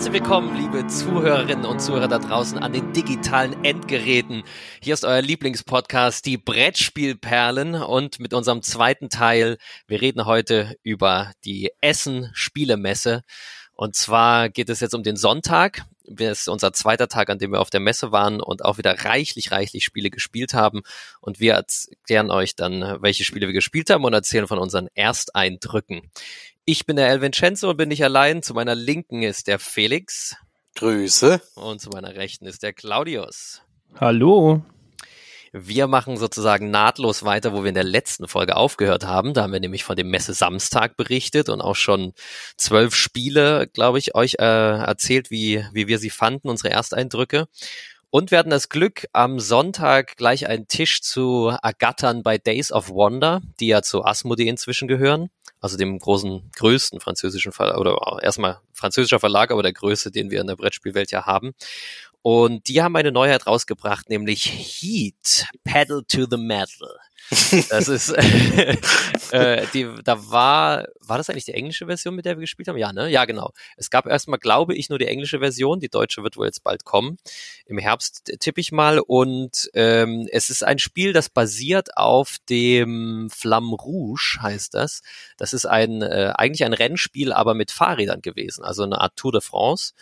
Herzlich willkommen, liebe Zuhörerinnen und Zuhörer da draußen an den digitalen Endgeräten. Hier ist euer Lieblingspodcast, die Brettspielperlen und mit unserem zweiten Teil. Wir reden heute über die Essen Spielemesse. Und zwar geht es jetzt um den Sonntag. Das ist unser zweiter Tag, an dem wir auf der Messe waren und auch wieder reichlich, reichlich Spiele gespielt haben. Und wir erklären euch dann, welche Spiele wir gespielt haben und erzählen von unseren Ersteindrücken. Ich bin der El Vincenzo und bin nicht allein. Zu meiner Linken ist der Felix. Grüße. Und zu meiner Rechten ist der Claudius. Hallo. Wir machen sozusagen nahtlos weiter, wo wir in der letzten Folge aufgehört haben. Da haben wir nämlich von dem Messe Samstag berichtet und auch schon zwölf Spiele, glaube ich, euch äh, erzählt, wie, wie wir sie fanden, unsere Ersteindrücke. Und wir hatten das Glück, am Sonntag gleich einen Tisch zu ergattern bei Days of Wonder, die ja zu Asmodee inzwischen gehören, also dem großen, größten französischen Verlag, oder erstmal französischer Verlag, aber der größte, den wir in der Brettspielwelt ja haben. Und die haben eine Neuheit rausgebracht, nämlich Heat, Pedal to the Metal. Das ist, äh, die, da war, war das eigentlich die englische Version, mit der wir gespielt haben? Ja, ne? Ja, genau. Es gab erstmal, glaube ich, nur die englische Version. Die deutsche wird wohl jetzt bald kommen. Im Herbst tippe ich mal. Und ähm, es ist ein Spiel, das basiert auf dem Flamme Rouge, heißt das. Das ist ein, äh, eigentlich ein Rennspiel, aber mit Fahrrädern gewesen. Also eine Art Tour de France.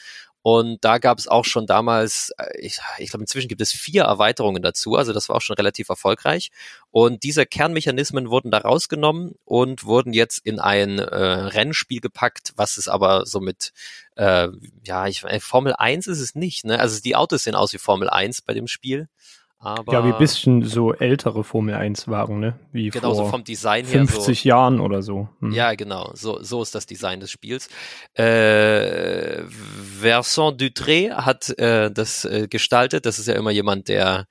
Und da gab es auch schon damals, äh, ich, ich glaube, inzwischen gibt es vier Erweiterungen dazu. Also das war auch schon relativ erfolgreich. Und diese Kernmechanismen wurden da rausgenommen und wurden jetzt in ein äh, Rennspiel gepackt, was es aber so mit, äh, ja, ich, äh, Formel 1 ist es nicht. Ne? Also die Autos sehen aus wie Formel 1 bei dem Spiel. Aber ja, wie ein bisschen so ältere Formel 1 Wagen, ne? Wie genau, vor so vom Design her. 50 so, Jahren oder so. Hm. Ja, genau. So, so ist das Design des Spiels. Äh, Vincent Dutré hat äh, das äh, gestaltet. Das ist ja immer jemand, der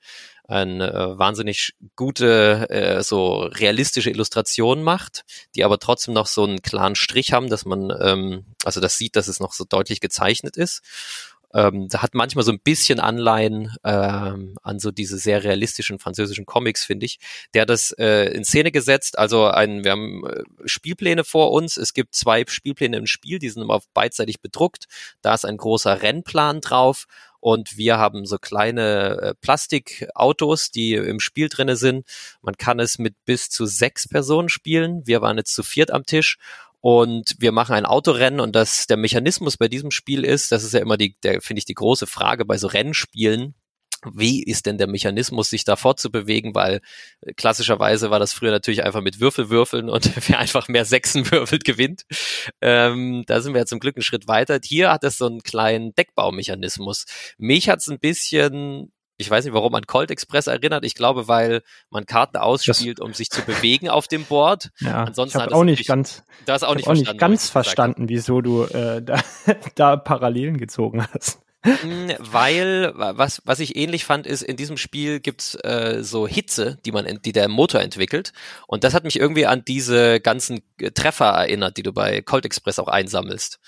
eine äh, wahnsinnig gute, äh, so realistische Illustration macht, die aber trotzdem noch so einen klaren Strich haben, dass man, ähm, also das sieht, dass es noch so deutlich gezeichnet ist. Ähm, da hat manchmal so ein bisschen Anleihen ähm, an so diese sehr realistischen französischen Comics, finde ich. Der hat das äh, in Szene gesetzt. Also ein, wir haben äh, Spielpläne vor uns. Es gibt zwei Spielpläne im Spiel, die sind immer beidseitig bedruckt. Da ist ein großer Rennplan drauf und wir haben so kleine äh, Plastikautos, die im Spiel drinne sind. Man kann es mit bis zu sechs Personen spielen. Wir waren jetzt zu viert am Tisch und wir machen ein Autorennen und das der Mechanismus bei diesem Spiel ist, das ist ja immer die, der finde ich die große Frage bei so Rennspielen. Wie ist denn der Mechanismus, sich da fortzubewegen? Weil äh, klassischerweise war das früher natürlich einfach mit Würfelwürfeln und wer einfach mehr Sechsen würfelt, gewinnt. Ähm, da sind wir ja zum Glück einen Schritt weiter. Hier hat es so einen kleinen Deckbaumechanismus. Mich hat es ein bisschen ich weiß nicht, warum an Colt Express erinnert. Ich glaube, weil man Karten ausspielt, das, um sich zu bewegen auf dem Board. Ja, Ansonsten ich habe auch nicht ganz, das auch nicht auch nicht ganz verstanden, wieso du äh, da, da Parallelen gezogen hast. Hm, weil, was, was ich ähnlich fand, ist, in diesem Spiel gibt's äh, so Hitze, die man, die der Motor entwickelt. Und das hat mich irgendwie an diese ganzen Treffer erinnert, die du bei Colt Express auch einsammelst.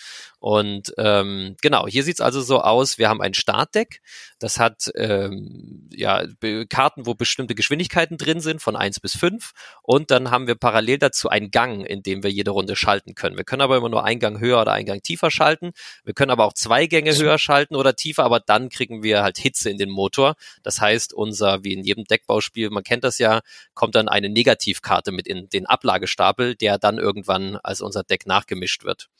Und ähm, genau, hier sieht's also so aus, wir haben ein Startdeck, das hat ähm, ja, Karten, wo bestimmte Geschwindigkeiten drin sind, von eins bis fünf Und dann haben wir parallel dazu einen Gang, in dem wir jede Runde schalten können. Wir können aber immer nur einen Gang höher oder einen Gang tiefer schalten. Wir können aber auch zwei Gänge höher schalten oder tiefer, aber dann kriegen wir halt Hitze in den Motor. Das heißt, unser, wie in jedem Deckbauspiel, man kennt das ja, kommt dann eine Negativkarte mit in den Ablagestapel, der dann irgendwann als unser Deck nachgemischt wird.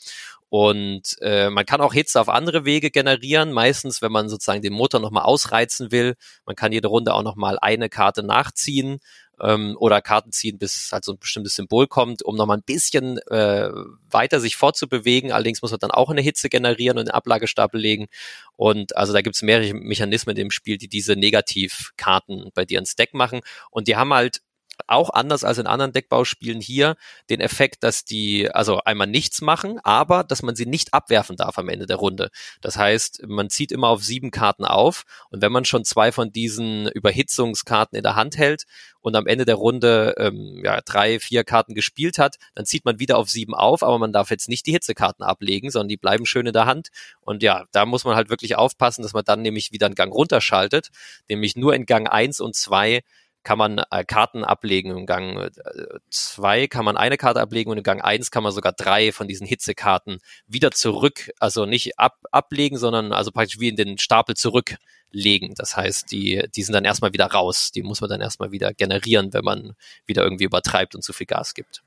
Und äh, man kann auch Hitze auf andere Wege generieren. Meistens, wenn man sozusagen den Motor nochmal ausreizen will. Man kann jede Runde auch nochmal eine Karte nachziehen ähm, oder Karten ziehen, bis halt so ein bestimmtes Symbol kommt, um nochmal ein bisschen äh, weiter sich fortzubewegen. Allerdings muss man dann auch eine Hitze generieren und einen Ablagestapel legen. Und also da gibt es mehrere Mechanismen im Spiel, die diese Negativkarten bei dir ins Deck machen. Und die haben halt auch anders als in anderen Deckbauspielen hier den Effekt, dass die also einmal nichts machen, aber dass man sie nicht abwerfen darf am Ende der Runde. Das heißt, man zieht immer auf sieben Karten auf und wenn man schon zwei von diesen Überhitzungskarten in der Hand hält und am Ende der Runde ähm, ja, drei, vier Karten gespielt hat, dann zieht man wieder auf sieben auf, aber man darf jetzt nicht die Hitzekarten ablegen, sondern die bleiben schön in der Hand. Und ja, da muss man halt wirklich aufpassen, dass man dann nämlich wieder einen Gang runterschaltet, nämlich nur in Gang eins und zwei kann man äh, Karten ablegen. Im Gang 2 äh, kann man eine Karte ablegen und im Gang 1 kann man sogar drei von diesen Hitzekarten wieder zurück, also nicht ab, ablegen, sondern also praktisch wie in den Stapel zurück legen. Das heißt, die, die sind dann erstmal wieder raus. Die muss man dann erstmal wieder generieren, wenn man wieder irgendwie übertreibt und zu viel Gas gibt.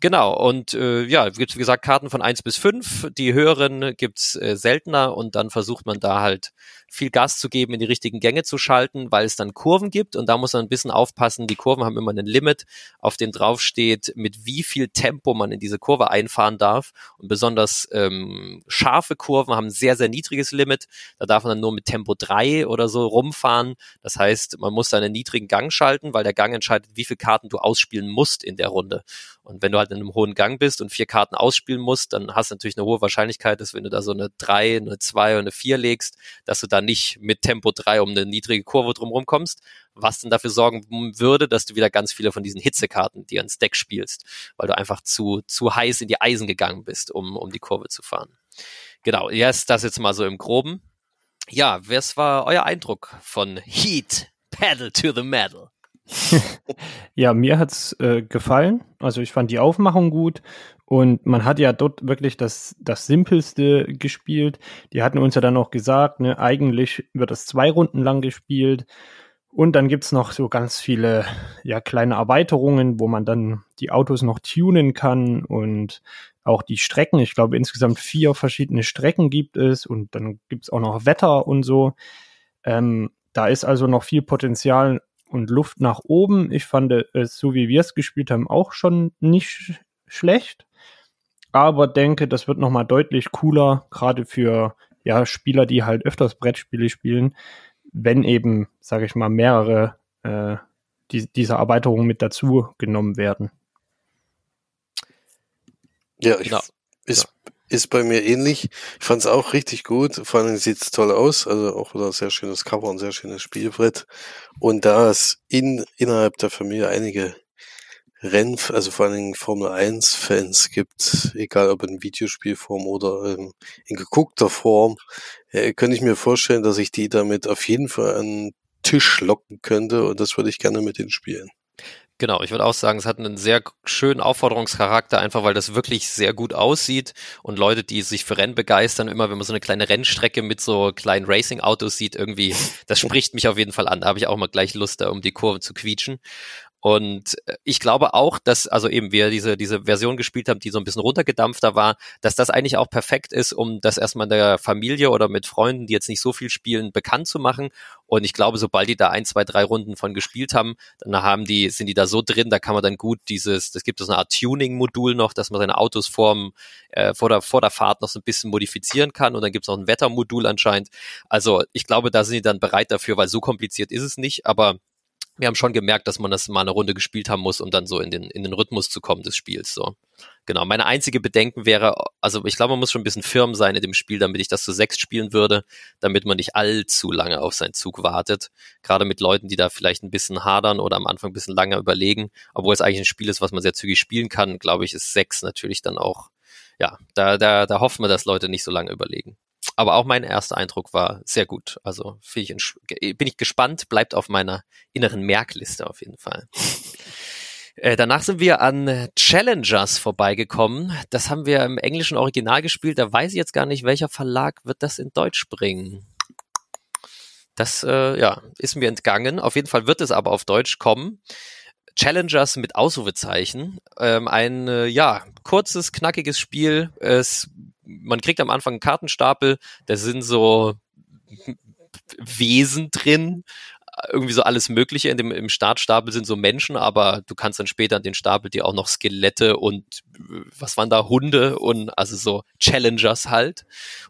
Genau, und äh, ja, gibt wie gesagt Karten von eins bis fünf. Die höheren gibt's äh, seltener und dann versucht man da halt viel Gas zu geben, in die richtigen Gänge zu schalten, weil es dann Kurven gibt und da muss man ein bisschen aufpassen. Die Kurven haben immer ein Limit, auf dem drauf steht, mit wie viel Tempo man in diese Kurve einfahren darf. Und besonders ähm, scharfe Kurven haben ein sehr, sehr niedriges Limit. Da darf man dann nur mit Tempo drei oder so rumfahren. Das heißt, man muss einen niedrigen Gang schalten, weil der Gang entscheidet, wie viele Karten du ausspielen musst in der Runde. Und wenn du halt in einem hohen Gang bist und vier Karten ausspielen musst, dann hast du natürlich eine hohe Wahrscheinlichkeit, dass wenn du da so eine drei, eine zwei und eine vier legst, dass du da nicht mit Tempo drei um eine niedrige Kurve drumherum kommst, was dann dafür sorgen würde, dass du wieder ganz viele von diesen Hitzekarten dir ins Deck spielst, weil du einfach zu, zu heiß in die Eisen gegangen bist, um, um die Kurve zu fahren. Genau, jetzt das jetzt mal so im Groben. Ja, was war euer Eindruck von Heat Pedal to the Metal? ja, mir hat's äh, gefallen. Also ich fand die Aufmachung gut und man hat ja dort wirklich das, das Simpelste gespielt. Die hatten uns ja dann auch gesagt, ne, eigentlich wird das zwei Runden lang gespielt. Und dann gibt's noch so ganz viele ja, kleine Erweiterungen, wo man dann die Autos noch tunen kann und auch die Strecken. Ich glaube, insgesamt vier verschiedene Strecken gibt es und dann gibt's auch noch Wetter und so. Ähm, da ist also noch viel Potenzial und Luft nach oben. Ich fand es, so wie wir es gespielt haben, auch schon nicht schlecht. Aber denke, das wird nochmal deutlich cooler, gerade für ja, Spieler, die halt öfters Brettspiele spielen, wenn eben, sage ich mal, mehrere äh, die, dieser Erweiterungen mit dazu genommen werden. Ja, ich, genau. ist, ist bei mir ähnlich. Ich fand es auch richtig gut. Vor allem sieht es toll aus. Also auch wieder ein sehr schönes Cover und sehr schönes Spielbrett. Und da es in, innerhalb der Familie einige Renn, also vor allen Dingen Formel 1 Fans gibt, egal ob in Videospielform oder ähm, in geguckter Form, äh, könnte ich mir vorstellen, dass ich die damit auf jeden Fall an den Tisch locken könnte und das würde ich gerne mit denen spielen. Genau, ich würde auch sagen, es hat einen sehr schönen Aufforderungscharakter, einfach weil das wirklich sehr gut aussieht und Leute, die sich für Rennen begeistern, immer wenn man so eine kleine Rennstrecke mit so kleinen Racing-Autos sieht, irgendwie, das spricht mich auf jeden Fall an. Da habe ich auch mal gleich Lust, da um die Kurve zu quietschen. Und äh, ich glaube auch, dass, also eben wir diese, diese Version gespielt haben, die so ein bisschen runtergedampfter war, dass das eigentlich auch perfekt ist, um das erstmal der Familie oder mit Freunden, die jetzt nicht so viel spielen, bekannt zu machen. Und ich glaube, sobald die da ein, zwei, drei Runden von gespielt haben, dann haben die, sind die da so drin, da kann man dann gut dieses, das gibt es eine Art Tuning-Modul noch, dass man seine Autos vorm, äh, vor, der, vor der Fahrt noch so ein bisschen modifizieren kann. Und dann gibt es noch ein Wettermodul anscheinend. Also ich glaube, da sind die dann bereit dafür, weil so kompliziert ist es nicht. Aber wir haben schon gemerkt, dass man das mal eine Runde gespielt haben muss, um dann so in den, in den Rhythmus zu kommen des Spiels. So. Genau. Meine einzige Bedenken wäre, also ich glaube, man muss schon ein bisschen firm sein in dem Spiel, damit ich das zu sechs spielen würde, damit man nicht allzu lange auf seinen Zug wartet. Gerade mit Leuten, die da vielleicht ein bisschen hadern oder am Anfang ein bisschen lange überlegen. Obwohl es eigentlich ein Spiel ist, was man sehr zügig spielen kann, glaube ich, ist sechs natürlich dann auch, ja, da, da, da hoffen wir, dass Leute nicht so lange überlegen aber auch mein erster Eindruck war sehr gut. Also ich bin ich gespannt, bleibt auf meiner inneren Merkliste auf jeden Fall. Äh, danach sind wir an Challengers vorbeigekommen. Das haben wir im englischen Original gespielt. Da weiß ich jetzt gar nicht, welcher Verlag wird das in Deutsch bringen. Das äh, ja, ist mir entgangen. Auf jeden Fall wird es aber auf Deutsch kommen. Challengers mit Ausrufezeichen. Ähm, ein äh, ja kurzes, knackiges Spiel. Es man kriegt am Anfang einen Kartenstapel, da sind so Wesen drin, irgendwie so alles Mögliche. In dem, Im Startstapel sind so Menschen, aber du kannst dann später an den Stapel dir auch noch Skelette und was waren da, Hunde und also so Challengers halt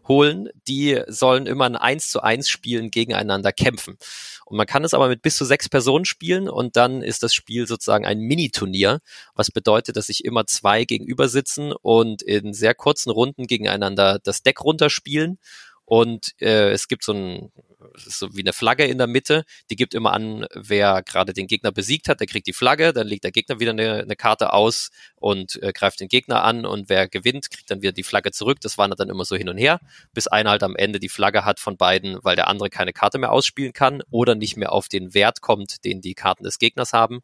holen. Die sollen immer ein 1 zu 1 Spielen gegeneinander kämpfen. Und man kann es aber mit bis zu sechs Personen spielen und dann ist das Spiel sozusagen ein Mini-Turnier, was bedeutet, dass sich immer zwei gegenüber sitzen und in sehr kurzen Runden gegeneinander das Deck runterspielen. Und äh, es gibt so ein so wie eine Flagge in der Mitte, die gibt immer an, wer gerade den Gegner besiegt hat, der kriegt die Flagge, dann legt der Gegner wieder eine, eine Karte aus und äh, greift den Gegner an und wer gewinnt, kriegt dann wieder die Flagge zurück. Das wandert dann immer so hin und her, bis einer halt am Ende die Flagge hat von beiden, weil der andere keine Karte mehr ausspielen kann oder nicht mehr auf den Wert kommt, den die Karten des Gegners haben.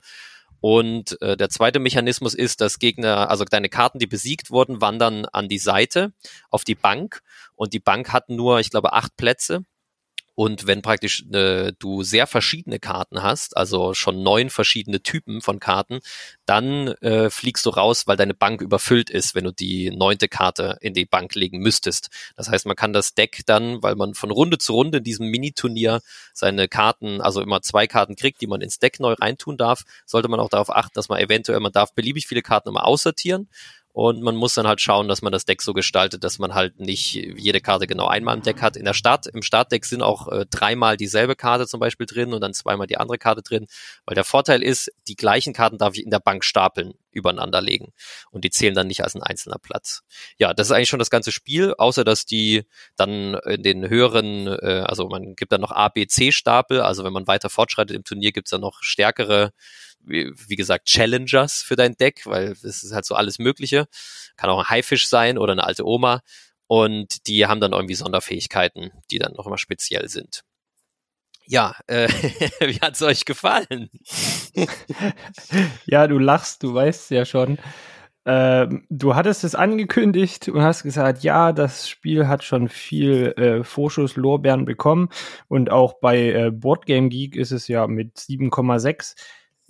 Und äh, der zweite Mechanismus ist, dass Gegner, also deine Karten, die besiegt wurden, wandern an die Seite, auf die Bank. Und die Bank hat nur, ich glaube, acht Plätze. Und wenn praktisch äh, du sehr verschiedene Karten hast, also schon neun verschiedene Typen von Karten, dann äh, fliegst du raus, weil deine Bank überfüllt ist, wenn du die neunte Karte in die Bank legen müsstest. Das heißt, man kann das Deck dann, weil man von Runde zu Runde in diesem Mini-Turnier seine Karten, also immer zwei Karten kriegt, die man ins Deck neu reintun darf, sollte man auch darauf achten, dass man eventuell, man darf beliebig viele Karten immer aussortieren und man muss dann halt schauen, dass man das Deck so gestaltet, dass man halt nicht jede Karte genau einmal im Deck hat. In der Start, im Startdeck sind auch äh, dreimal dieselbe Karte zum Beispiel drin und dann zweimal die andere Karte drin. Weil der Vorteil ist, die gleichen Karten darf ich in der Bank stapeln, übereinander legen. Und die zählen dann nicht als ein einzelner Platz. Ja, das ist eigentlich schon das ganze Spiel, außer dass die dann in den höheren, äh, also man gibt dann noch A, B, C-Stapel. Also wenn man weiter fortschreitet im Turnier, gibt's dann noch stärkere wie, wie gesagt, Challengers für dein Deck, weil es ist halt so alles Mögliche. Kann auch ein Haifisch sein oder eine alte Oma. Und die haben dann irgendwie Sonderfähigkeiten, die dann noch immer speziell sind. Ja, äh, wie hat's euch gefallen? ja, du lachst, du weißt ja schon. Ähm, du hattest es angekündigt und hast gesagt, ja, das Spiel hat schon viel äh, Vorschusslorbeeren bekommen und auch bei äh, Boardgame Geek ist es ja mit 7,6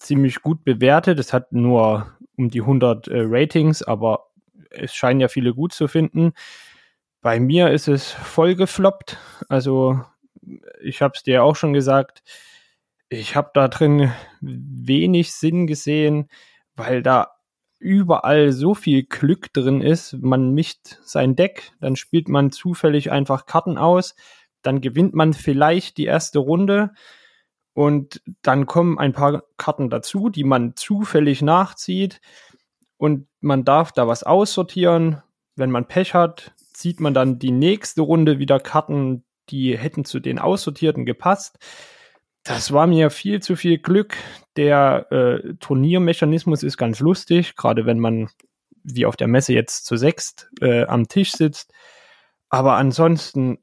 ziemlich gut bewertet. Es hat nur um die 100 äh, Ratings, aber es scheinen ja viele gut zu finden. Bei mir ist es voll gefloppt. Also ich habe es dir auch schon gesagt. Ich habe da drin wenig Sinn gesehen, weil da überall so viel Glück drin ist. Man mischt sein Deck, dann spielt man zufällig einfach Karten aus, dann gewinnt man vielleicht die erste Runde und dann kommen ein paar Karten dazu, die man zufällig nachzieht. Und man darf da was aussortieren. Wenn man Pech hat, zieht man dann die nächste Runde wieder Karten, die hätten zu den Aussortierten gepasst. Das war mir viel zu viel Glück. Der äh, Turniermechanismus ist ganz lustig, gerade wenn man wie auf der Messe jetzt zu sechst äh, am Tisch sitzt. Aber ansonsten,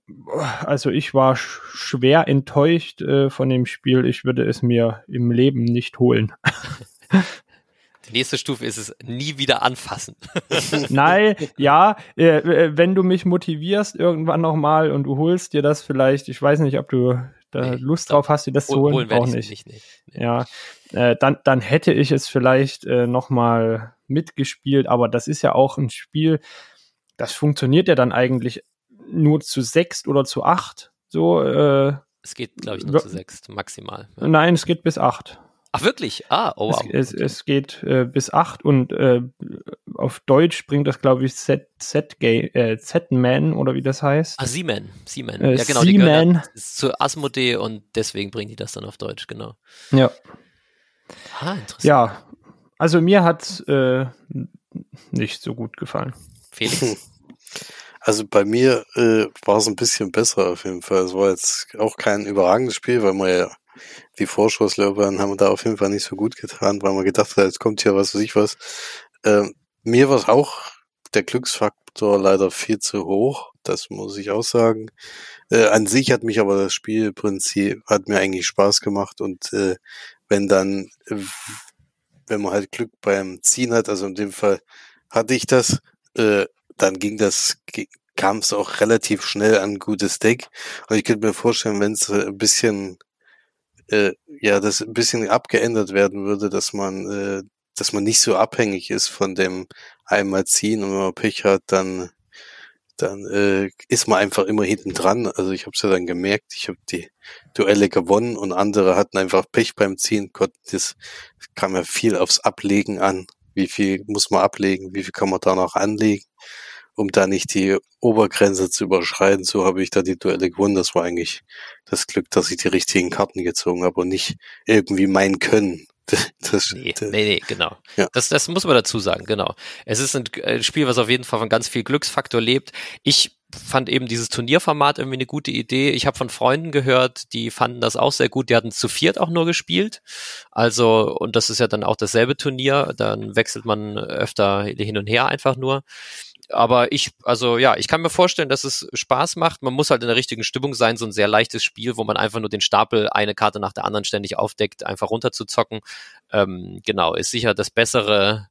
also ich war schwer enttäuscht äh, von dem Spiel. Ich würde es mir im Leben nicht holen. Die nächste Stufe ist es nie wieder anfassen. Nein, ja, äh, äh, wenn du mich motivierst irgendwann nochmal und du holst dir das vielleicht, ich weiß nicht, ob du da nee, Lust drauf hast, dir das zu holen, holen auch nicht. nicht, nicht. Nee. Ja, äh, dann, dann hätte ich es vielleicht äh, nochmal mitgespielt, aber das ist ja auch ein Spiel, das funktioniert ja dann eigentlich nur zu sechs oder zu acht. So, äh, es geht, glaube ich, nur zu sechs maximal. Ja. Nein, es geht bis acht. Ach, wirklich? Ah, oh wow. Es, es, es geht äh, bis acht und äh, auf Deutsch bringt das, glaube ich, Z, Z, äh, Z-Man oder wie das heißt. Ah, Z-Man. Z-Man. Äh, ja, genau. Z-Man. Zu Asmodee und deswegen bringen die das dann auf Deutsch, genau. Ja. Ah, interessant. Ja, also mir hat äh, nicht so gut gefallen. Felix? Also bei mir äh, war es ein bisschen besser auf jeden Fall. Es war jetzt auch kein überragendes Spiel, weil wir ja die Vorschusslöbern haben da auf jeden Fall nicht so gut getan, weil man gedacht hat, jetzt kommt hier was weiß ich was. Ähm, mir war auch der Glücksfaktor leider viel zu hoch, das muss ich auch sagen. Äh, an sich hat mich aber das Spielprinzip, hat mir eigentlich Spaß gemacht und äh, wenn dann, wenn man halt Glück beim Ziehen hat, also in dem Fall hatte ich das, äh, dann ging das, kam es auch relativ schnell an ein gutes Deck. Und ich könnte mir vorstellen, wenn es ein bisschen, äh, ja, das ein bisschen abgeändert werden würde, dass man, äh, dass man nicht so abhängig ist von dem einmal ziehen und wenn man Pech hat, dann dann äh, ist man einfach immer hinten dran. Also ich habe es ja dann gemerkt, ich habe die Duelle gewonnen und andere hatten einfach Pech beim Ziehen. Gott, das kam ja viel aufs Ablegen an. Wie viel muss man ablegen? Wie viel kann man da noch anlegen? Um da nicht die Obergrenze zu überschreiten. So habe ich da die Duelle gewonnen. Das war eigentlich das Glück, dass ich die richtigen Karten gezogen habe und nicht irgendwie mein Können. Das, nee, nee, nee, genau. Ja. Das, das muss man dazu sagen, genau. Es ist ein Spiel, was auf jeden Fall von ganz viel Glücksfaktor lebt. Ich fand eben dieses Turnierformat irgendwie eine gute Idee. Ich habe von Freunden gehört, die fanden das auch sehr gut. Die hatten zu viert auch nur gespielt. Also, und das ist ja dann auch dasselbe Turnier. Dann wechselt man öfter hin und her einfach nur aber ich, also ja, ich kann mir vorstellen, dass es Spaß macht. Man muss halt in der richtigen Stimmung sein, so ein sehr leichtes Spiel, wo man einfach nur den Stapel eine Karte nach der anderen ständig aufdeckt, einfach runterzuzocken. Ähm, genau, ist sicher das bessere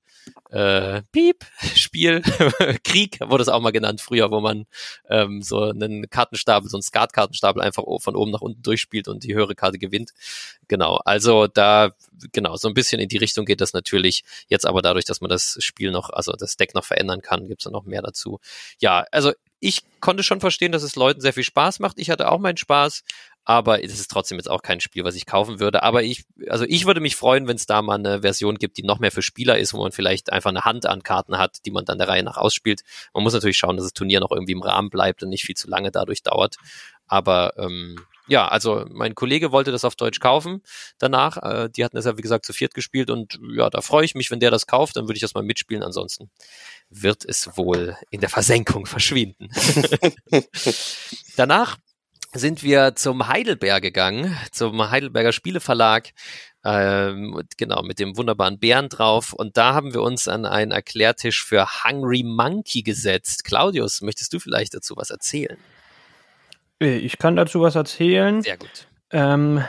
äh, Piep, Spiel, Krieg wurde es auch mal genannt früher, wo man ähm, so einen Kartenstapel, so einen Skatkartenstapel einfach von oben nach unten durchspielt und die höhere Karte gewinnt. Genau, also da, genau, so ein bisschen in die Richtung geht das natürlich. Jetzt aber dadurch, dass man das Spiel noch, also das Deck noch verändern kann, gibt's dann noch mehr dazu. Ja, also ich konnte schon verstehen, dass es Leuten sehr viel Spaß macht. Ich hatte auch meinen Spaß, aber es ist trotzdem jetzt auch kein Spiel, was ich kaufen würde. Aber ich, also ich würde mich freuen, wenn es da mal eine Version gibt, die noch mehr für Spieler ist, wo man vielleicht einfach eine Hand an Karten hat, die man dann der Reihe nach ausspielt. Man muss natürlich schauen, dass das Turnier noch irgendwie im Rahmen bleibt und nicht viel zu lange dadurch dauert. Aber ähm, ja, also mein Kollege wollte das auf Deutsch kaufen danach. Äh, die hatten es ja, wie gesagt, zu viert gespielt und ja, da freue ich mich, wenn der das kauft, dann würde ich das mal mitspielen. Ansonsten wird es wohl in der Versenkung verschwinden. danach sind wir zum Heidelberg gegangen, zum Heidelberger Spieleverlag, ähm, genau, mit dem wunderbaren Bären drauf. Und da haben wir uns an einen Erklärtisch für Hungry Monkey gesetzt. Claudius, möchtest du vielleicht dazu was erzählen? Äh, ich kann dazu was erzählen. Sehr gut. Ähm,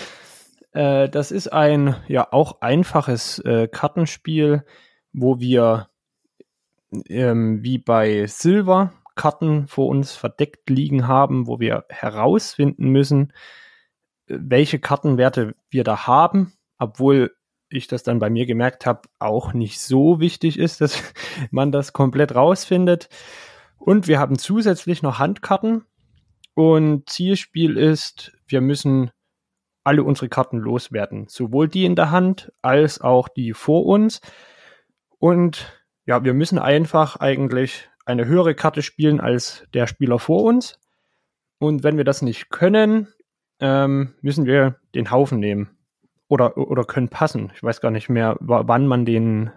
äh, das ist ein ja auch einfaches äh, Kartenspiel, wo wir ähm, wie bei Silver Karten vor uns verdeckt liegen haben, wo wir herausfinden müssen, welche Kartenwerte wir da haben, obwohl ich das dann bei mir gemerkt habe, auch nicht so wichtig ist, dass man das komplett rausfindet. Und wir haben zusätzlich noch Handkarten. Und Zielspiel ist, wir müssen alle unsere Karten loswerden. Sowohl die in der Hand als auch die vor uns. Und ja, wir müssen einfach eigentlich eine höhere Karte spielen als der Spieler vor uns. Und wenn wir das nicht können, ähm, müssen wir den Haufen nehmen. Oder, oder können passen. Ich weiß gar nicht mehr, wann man den,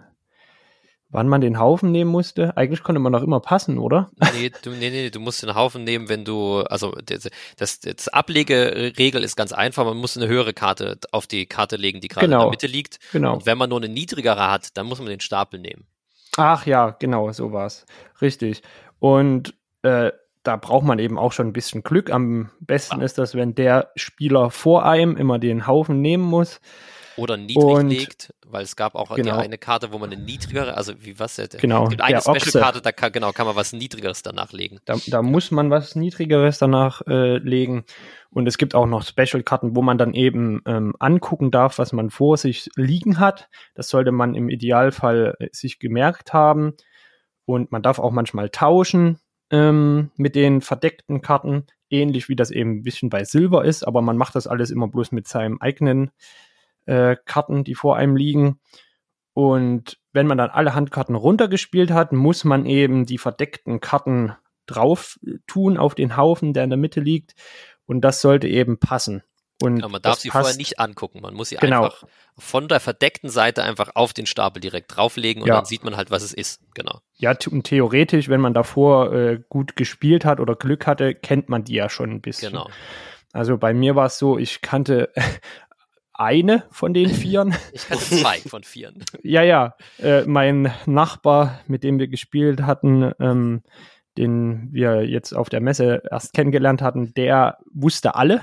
wann man den Haufen nehmen musste. Eigentlich konnte man doch immer passen, oder? Nee, du, nee, nee, du musst den Haufen nehmen, wenn du, also das, das, das Ablegeregel ist ganz einfach, man muss eine höhere Karte auf die Karte legen, die gerade genau. in der Mitte liegt. Genau. Und wenn man nur eine niedrigere hat, dann muss man den Stapel nehmen. Ach ja, genau, so war's. Richtig. Und äh, da braucht man eben auch schon ein bisschen Glück. Am besten ah. ist das, wenn der Spieler vor einem immer den Haufen nehmen muss. Oder niedrig und, legt, weil es gab auch genau. die eine Karte, wo man eine niedrigere, also wie was der, genau, es gibt eine Special-Karte, da kann, genau, kann man was Niedrigeres danach legen. Da, da muss man was Niedrigeres danach äh, legen. Und es gibt auch noch Special-Karten, wo man dann eben ähm, angucken darf, was man vor sich liegen hat. Das sollte man im Idealfall äh, sich gemerkt haben. Und man darf auch manchmal tauschen ähm, mit den verdeckten Karten, ähnlich wie das eben ein bisschen bei Silber ist, aber man macht das alles immer bloß mit seinem eigenen äh, Karten, die vor einem liegen. Und wenn man dann alle Handkarten runtergespielt hat, muss man eben die verdeckten Karten drauf tun auf den Haufen, der in der Mitte liegt. Und das sollte eben passen. Und ja, man darf sie passt. vorher nicht angucken. Man muss sie genau. einfach von der verdeckten Seite einfach auf den Stapel direkt drauflegen und ja. dann sieht man halt, was es ist. Genau. Ja, und theoretisch, wenn man davor äh, gut gespielt hat oder Glück hatte, kennt man die ja schon ein bisschen. Genau. Also bei mir war es so, ich kannte eine von den Vieren. Ich hatte zwei von Vieren. ja, ja. Äh, mein Nachbar, mit dem wir gespielt hatten, ähm, den wir jetzt auf der Messe erst kennengelernt hatten, der wusste alle.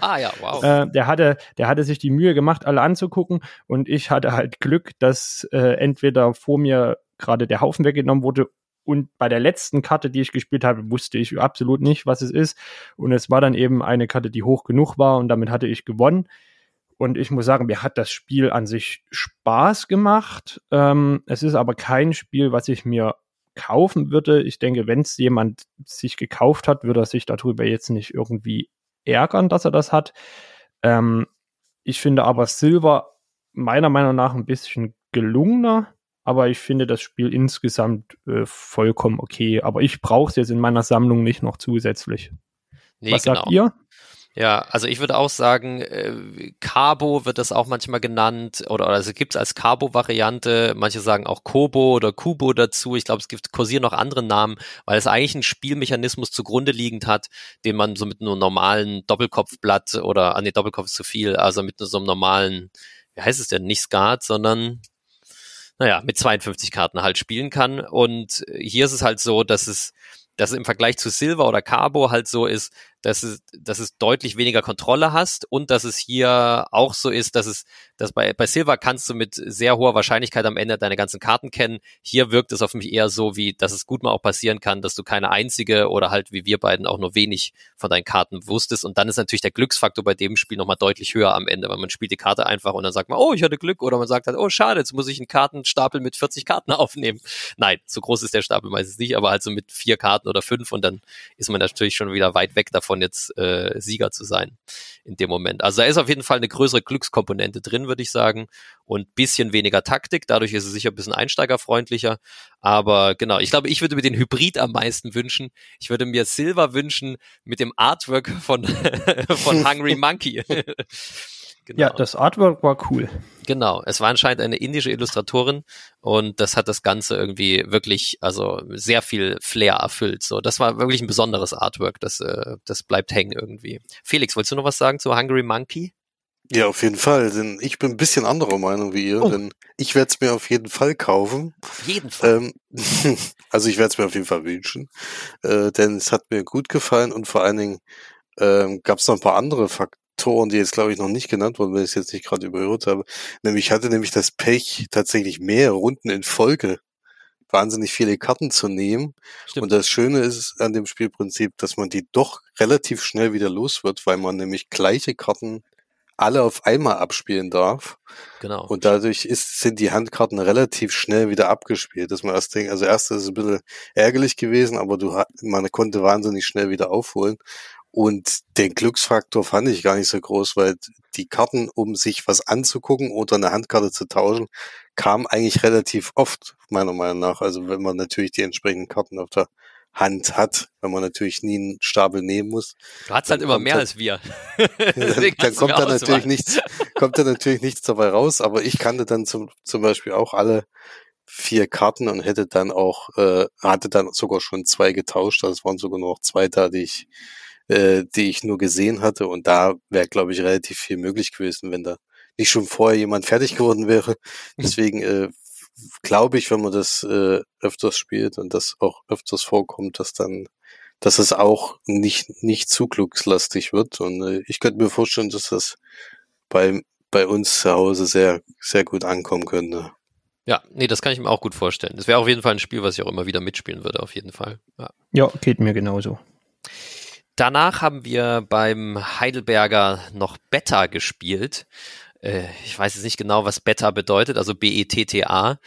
Ah ja, wow. äh, der hatte, der hatte sich die Mühe gemacht, alle anzugucken und ich hatte halt Glück, dass äh, entweder vor mir gerade der Haufen weggenommen wurde und bei der letzten Karte, die ich gespielt habe, wusste ich absolut nicht, was es ist. Und es war dann eben eine Karte, die hoch genug war und damit hatte ich gewonnen. Und ich muss sagen, mir hat das Spiel an sich Spaß gemacht. Ähm, es ist aber kein Spiel, was ich mir kaufen würde. Ich denke, wenn es jemand sich gekauft hat, würde er sich darüber jetzt nicht irgendwie ärgern, dass er das hat. Ähm, ich finde aber Silver meiner Meinung nach ein bisschen gelungener, aber ich finde das Spiel insgesamt äh, vollkommen okay. Aber ich brauche es jetzt in meiner Sammlung nicht noch zusätzlich. Nee, Was genau. sagt ihr? Ja, also ich würde auch sagen, äh, Cabo wird das auch manchmal genannt oder, oder also gibt es als Cabo-Variante. Manche sagen auch Kobo oder Kubo dazu. Ich glaube, es gibt kursieren noch andere Namen, weil es eigentlich einen Spielmechanismus zugrunde liegend hat, den man so mit einem normalen Doppelkopfblatt oder, an ah, nee, Doppelkopf zu viel, also mit so einem normalen, wie heißt es denn, nicht Skat, sondern naja, mit 52 Karten halt spielen kann. Und hier ist es halt so, dass es, dass es im Vergleich zu Silver oder Cabo halt so ist, dass es, dass es deutlich weniger Kontrolle hast und dass es hier auch so ist, dass es, dass bei, bei Silver kannst du mit sehr hoher Wahrscheinlichkeit am Ende deine ganzen Karten kennen. Hier wirkt es auf mich eher so, wie, dass es gut mal auch passieren kann, dass du keine einzige oder halt wie wir beiden auch nur wenig von deinen Karten wusstest. Und dann ist natürlich der Glücksfaktor bei dem Spiel nochmal deutlich höher am Ende, weil man spielt die Karte einfach und dann sagt man, oh, ich hatte Glück oder man sagt halt, oh, schade, jetzt muss ich einen Kartenstapel mit 40 Karten aufnehmen. Nein, so groß ist der Stapel meistens nicht, aber halt so mit vier Karten oder fünf und dann ist man natürlich schon wieder weit weg davon davon, jetzt äh, Sieger zu sein in dem Moment. Also da ist auf jeden Fall eine größere Glückskomponente drin, würde ich sagen, und bisschen weniger Taktik. Dadurch ist es sicher ein bisschen einsteigerfreundlicher. Aber genau, ich glaube, ich würde mir den Hybrid am meisten wünschen. Ich würde mir Silver wünschen mit dem Artwork von, von Hungry Monkey. Genau. Ja, das Artwork war cool. Genau, es war anscheinend eine indische Illustratorin und das hat das Ganze irgendwie wirklich, also sehr viel Flair erfüllt. So, das war wirklich ein besonderes Artwork. Das, äh, das bleibt hängen irgendwie. Felix, wolltest du noch was sagen zu Hungry Monkey? Ja, auf jeden Fall. Denn ich bin ein bisschen anderer Meinung wie ihr, oh. denn ich werde es mir auf jeden Fall kaufen. Auf jeden Fall. Ähm, also ich werde es mir auf jeden Fall wünschen. Äh, denn es hat mir gut gefallen und vor allen Dingen ähm, gab es noch ein paar andere Faktoren Toren, die jetzt glaube ich noch nicht genannt wurden, wenn ich es jetzt nicht gerade überhört habe. Nämlich ich hatte nämlich das Pech, tatsächlich mehr Runden in Folge wahnsinnig viele Karten zu nehmen. Stimmt. Und das Schöne ist an dem Spielprinzip, dass man die doch relativ schnell wieder los wird, weil man nämlich gleiche Karten alle auf einmal abspielen darf. Genau. Und dadurch ist, sind die Handkarten relativ schnell wieder abgespielt. Dass man erst denkt, also erst ist es ein bisschen ärgerlich gewesen, aber du, man konnte wahnsinnig schnell wieder aufholen. Und den Glücksfaktor fand ich gar nicht so groß, weil die Karten, um sich was anzugucken oder eine Handkarte zu tauschen, kamen eigentlich relativ oft, meiner Meinung nach. Also wenn man natürlich die entsprechenden Karten auf der Hand hat, wenn man natürlich nie einen Stapel nehmen muss. Du hast halt immer mehr dann, als wir. dann, dann kommt da natürlich nichts, kommt da natürlich nichts dabei raus, aber ich kannte dann zum, zum Beispiel auch alle vier Karten und hätte dann auch, äh, hatte dann sogar schon zwei getauscht. Also es waren sogar nur noch zwei da, die ich äh, die ich nur gesehen hatte. Und da wäre, glaube ich, relativ viel möglich gewesen, wenn da nicht schon vorher jemand fertig geworden wäre. Deswegen äh, glaube ich, wenn man das äh, öfters spielt und das auch öfters vorkommt, dass dann, dass es auch nicht nicht zu glückslastig wird. Und äh, ich könnte mir vorstellen, dass das bei bei uns zu Hause sehr sehr gut ankommen könnte. Ja, nee, das kann ich mir auch gut vorstellen. Das wäre auf jeden Fall ein Spiel, was ich auch immer wieder mitspielen würde, auf jeden Fall. Ja, ja geht mir genauso. Danach haben wir beim Heidelberger noch Beta gespielt. Äh, ich weiß jetzt nicht genau, was Beta bedeutet, also B-E-T-T-A.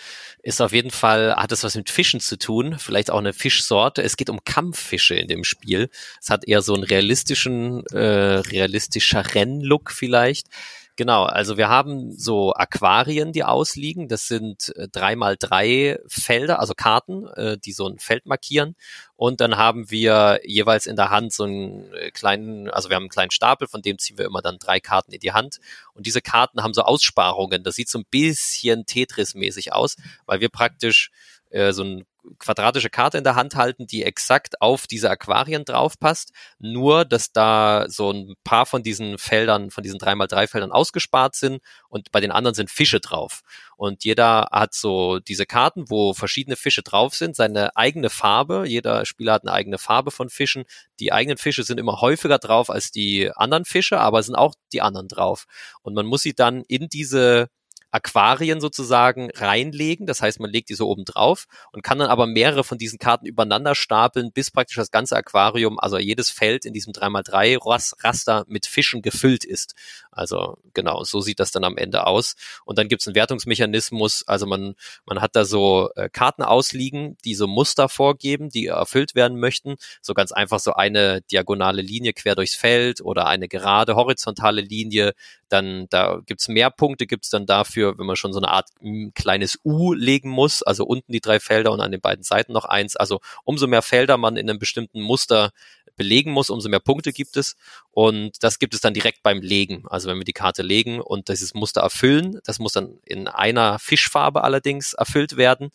Ist auf jeden Fall, hat es was mit Fischen zu tun, vielleicht auch eine Fischsorte. Es geht um Kampffische in dem Spiel. Es hat eher so einen realistischen, äh, realistischer Rennlook vielleicht. Genau, also wir haben so Aquarien, die ausliegen. Das sind äh, drei mal drei Felder, also Karten, äh, die so ein Feld markieren. Und dann haben wir jeweils in der Hand so einen äh, kleinen, also wir haben einen kleinen Stapel, von dem ziehen wir immer dann drei Karten in die Hand. Und diese Karten haben so Aussparungen. Das sieht so ein bisschen Tetris-mäßig aus, weil wir praktisch äh, so ein quadratische Karte in der Hand halten, die exakt auf diese Aquarien draufpasst. Nur, dass da so ein paar von diesen Feldern, von diesen 3x3 Feldern ausgespart sind und bei den anderen sind Fische drauf. Und jeder hat so diese Karten, wo verschiedene Fische drauf sind, seine eigene Farbe. Jeder Spieler hat eine eigene Farbe von Fischen. Die eigenen Fische sind immer häufiger drauf als die anderen Fische, aber sind auch die anderen drauf. Und man muss sie dann in diese Aquarien sozusagen reinlegen. Das heißt, man legt die so oben drauf und kann dann aber mehrere von diesen Karten übereinander stapeln, bis praktisch das ganze Aquarium, also jedes Feld in diesem 3x3 Raster mit Fischen gefüllt ist. Also genau, so sieht das dann am Ende aus. Und dann gibt es einen Wertungsmechanismus. Also man, man hat da so äh, Karten ausliegen, die so Muster vorgeben, die erfüllt werden möchten. So ganz einfach so eine diagonale Linie quer durchs Feld oder eine gerade horizontale Linie. Dann da gibt's mehr Punkte, gibt's dann dafür für, wenn man schon so eine Art kleines U legen muss, also unten die drei Felder und an den beiden Seiten noch eins. Also umso mehr Felder man in einem bestimmten Muster belegen muss, umso mehr Punkte gibt es. Und das gibt es dann direkt beim Legen. Also wenn wir die Karte legen und dieses Muster erfüllen, das muss dann in einer Fischfarbe allerdings erfüllt werden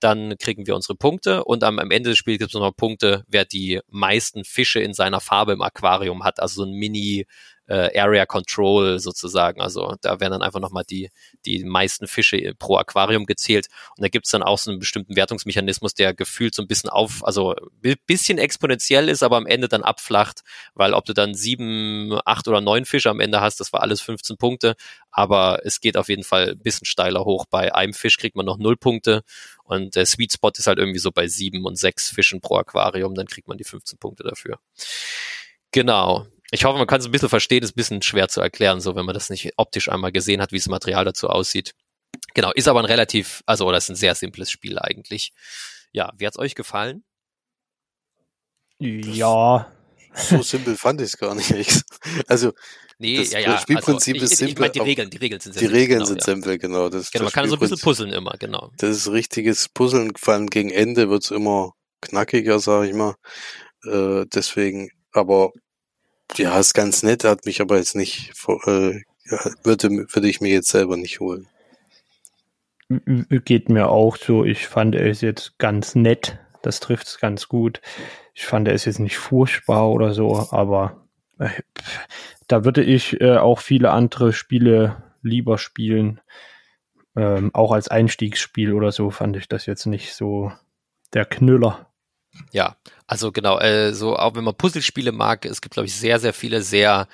dann kriegen wir unsere Punkte und am, am Ende des Spiels gibt es nochmal Punkte, wer die meisten Fische in seiner Farbe im Aquarium hat, also so ein Mini äh, Area Control sozusagen. Also da werden dann einfach nochmal die, die meisten Fische pro Aquarium gezählt. Und da gibt's dann auch so einen bestimmten Wertungsmechanismus, der gefühlt so ein bisschen auf, also bisschen exponentiell ist, aber am Ende dann abflacht, weil ob du dann sieben, acht oder neun Fische am Ende hast, das war alles 15 Punkte. Aber es geht auf jeden Fall ein bisschen steiler hoch. Bei einem Fisch kriegt man noch null Punkte und der Sweet Spot ist halt irgendwie so bei sieben und sechs Fischen pro Aquarium, dann kriegt man die 15 Punkte dafür. Genau. Ich hoffe, man kann es ein bisschen verstehen, ist ein bisschen schwer zu erklären, so wenn man das nicht optisch einmal gesehen hat, wie das Material dazu aussieht. Genau, ist aber ein relativ, also oder ist ein sehr simples Spiel eigentlich. Ja, wie hat's euch gefallen? Ja. So simpel fand ich es gar nicht. Also nee, das ja, ja. Spielprinzip also, ich, ist simpel. Ich meine, die Regeln, die Regeln sind simpel. Die Regeln genau, sind ja. simpel, genau. Das, genau, man kann so ein bisschen puzzeln immer, genau. Das ist richtiges Puzzeln, vor allem gegen Ende wird's immer knackiger, sag ich mal. Äh, deswegen, aber ja, ist ganz nett, hat mich aber jetzt nicht, äh, würde, würde ich mir jetzt selber nicht holen. Geht mir auch so. Ich fand ist jetzt ganz nett. Das trifft es ganz gut. Ich fand ist jetzt nicht furchtbar oder so, aber äh, da würde ich äh, auch viele andere Spiele lieber spielen. Ähm, auch als Einstiegsspiel oder so fand ich das jetzt nicht so der Knüller. Ja, also genau, äh, so auch wenn man Puzzlespiele mag, es gibt glaube ich sehr, sehr viele sehr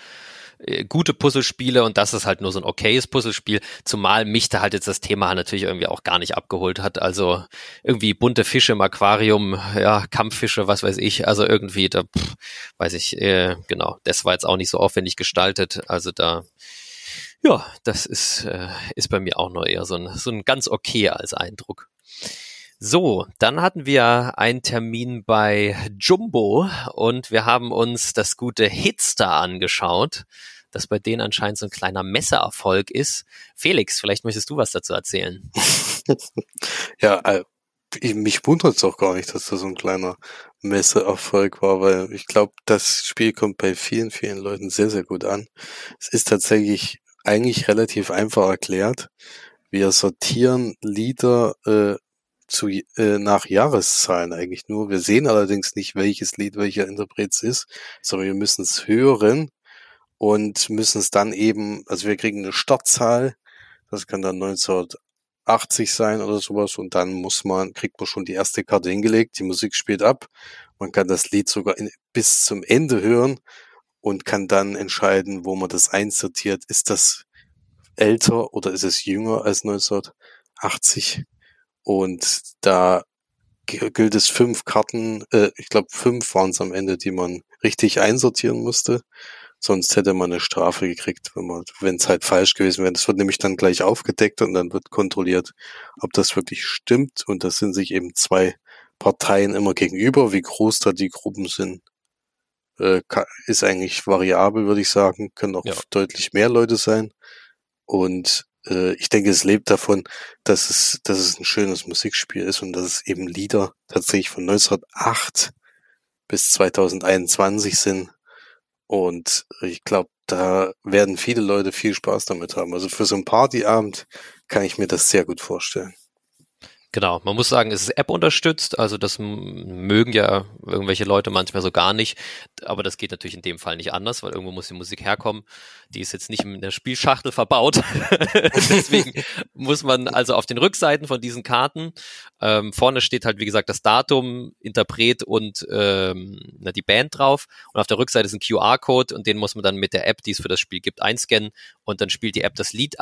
äh, gute Puzzlespiele und das ist halt nur so ein okayes Puzzlespiel, zumal mich da halt jetzt das Thema natürlich irgendwie auch gar nicht abgeholt hat. Also irgendwie bunte Fische im Aquarium, ja, Kampffische, was weiß ich, also irgendwie, da pff, weiß ich, äh, genau, das war jetzt auch nicht so aufwendig gestaltet. Also da, ja, das ist, äh, ist bei mir auch nur eher so ein, so ein ganz okay als Eindruck. So, dann hatten wir einen Termin bei Jumbo und wir haben uns das gute Hitstar angeschaut, das bei denen anscheinend so ein kleiner Messeerfolg ist. Felix, vielleicht möchtest du was dazu erzählen. ja, äh, mich wundert es auch gar nicht, dass das so ein kleiner Messeerfolg war, weil ich glaube, das Spiel kommt bei vielen, vielen Leuten sehr, sehr gut an. Es ist tatsächlich eigentlich relativ einfach erklärt. Wir sortieren Lieder äh, zu, äh, nach Jahreszahlen eigentlich nur. Wir sehen allerdings nicht, welches Lied welcher Interpret ist, sondern wir müssen es hören und müssen es dann eben, also wir kriegen eine Startzahl, das kann dann 1980 sein oder sowas und dann muss man, kriegt man schon die erste Karte hingelegt, die Musik spielt ab, man kann das Lied sogar in, bis zum Ende hören und kann dann entscheiden, wo man das einsortiert. Ist das älter oder ist es jünger als 1980? Und da gilt es fünf Karten, äh, ich glaube fünf waren es am Ende, die man richtig einsortieren musste. Sonst hätte man eine Strafe gekriegt, wenn man, wenn es halt falsch gewesen wäre. Das wird nämlich dann gleich aufgedeckt und dann wird kontrolliert, ob das wirklich stimmt. Und das sind sich eben zwei Parteien immer gegenüber. Wie groß da die Gruppen sind, äh, ist eigentlich variabel, würde ich sagen. Können auch ja. deutlich mehr Leute sein. Und äh, ich denke, es lebt davon, dass es, dass es ein schönes Musikspiel ist und dass es eben Lieder tatsächlich von 1908 bis 2021 sind. Und ich glaube, da werden viele Leute viel Spaß damit haben. Also für so einen Partyabend kann ich mir das sehr gut vorstellen. Genau, man muss sagen, es ist App unterstützt, also das mögen ja irgendwelche Leute manchmal so gar nicht, aber das geht natürlich in dem Fall nicht anders, weil irgendwo muss die Musik herkommen. Die ist jetzt nicht in der Spielschachtel verbaut, deswegen muss man also auf den Rückseiten von diesen Karten, ähm, vorne steht halt wie gesagt das Datum, Interpret und ähm, na, die Band drauf. Und auf der Rückseite ist ein QR-Code und den muss man dann mit der App, die es für das Spiel gibt, einscannen und dann spielt die App das Lied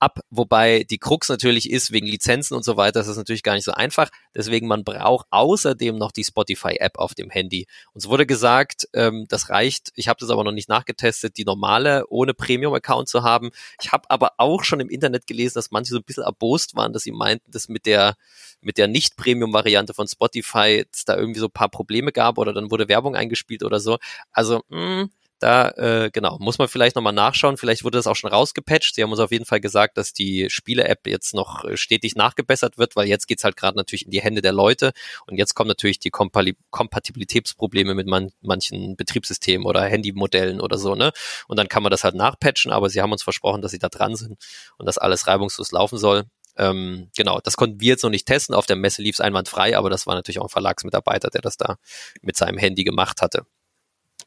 ab, wobei die Krux natürlich ist, wegen Lizenzen und so weiter, ist das natürlich gar nicht so einfach. Deswegen, man braucht außerdem noch die Spotify-App auf dem Handy. Uns wurde gesagt, ähm, das reicht, ich habe das aber noch nicht nachgetestet, die normale ohne Premium-Account zu haben. Ich habe aber auch schon im Internet gelesen, dass manche so ein bisschen erbost waren, dass sie meinten, dass mit der mit der Nicht-Premium-Variante von Spotify es da irgendwie so ein paar Probleme gab oder dann wurde Werbung eingespielt oder so. Also mh, hm, Da, äh, genau, muss man vielleicht nochmal nachschauen. Vielleicht wurde das auch schon rausgepatcht. Sie haben uns auf jeden Fall gesagt, dass die Spiele-App jetzt noch äh, stetig nachgebessert wird, weil jetzt geht's halt gerade natürlich in die Hände der Leute. Und jetzt kommen natürlich die Kompatibilitätsprobleme mit man manchen Betriebssystemen oder Handymodellen oder so, ne? Und dann kann man das halt nachpatchen, aber sie haben uns versprochen, dass sie da dran sind und dass alles reibungslos laufen soll. Ähm, genau, das konnten wir jetzt noch nicht testen. Auf der Messe lief es einwandfrei, aber das war natürlich auch ein Verlagsmitarbeiter, der das da mit seinem Handy gemacht hatte.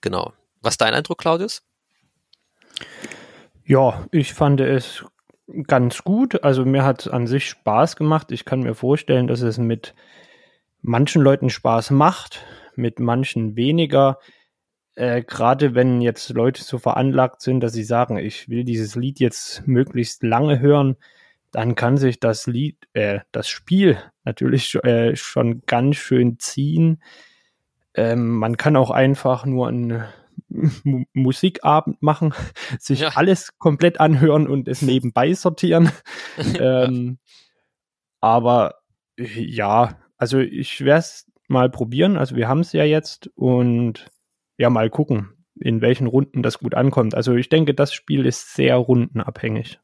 Genau. Was ist dein Eindruck, Claudius? Ja, ich fand es ganz gut. Also mir hat es an sich Spaß gemacht. Ich kann mir vorstellen, dass es mit manchen Leuten Spaß macht, mit manchen weniger. Äh, Gerade wenn jetzt Leute so veranlagt sind, dass sie sagen, ich will dieses Lied jetzt möglichst lange hören, dann kann sich das Lied, äh, das Spiel natürlich äh, schon ganz schön ziehen. Ähm, man kann auch einfach nur einen M Musikabend machen, sich ja. alles komplett anhören und es nebenbei sortieren. ähm, aber ja, also ich werde es mal probieren. Also wir haben es ja jetzt und ja, mal gucken, in welchen Runden das gut ankommt. Also ich denke, das Spiel ist sehr rundenabhängig.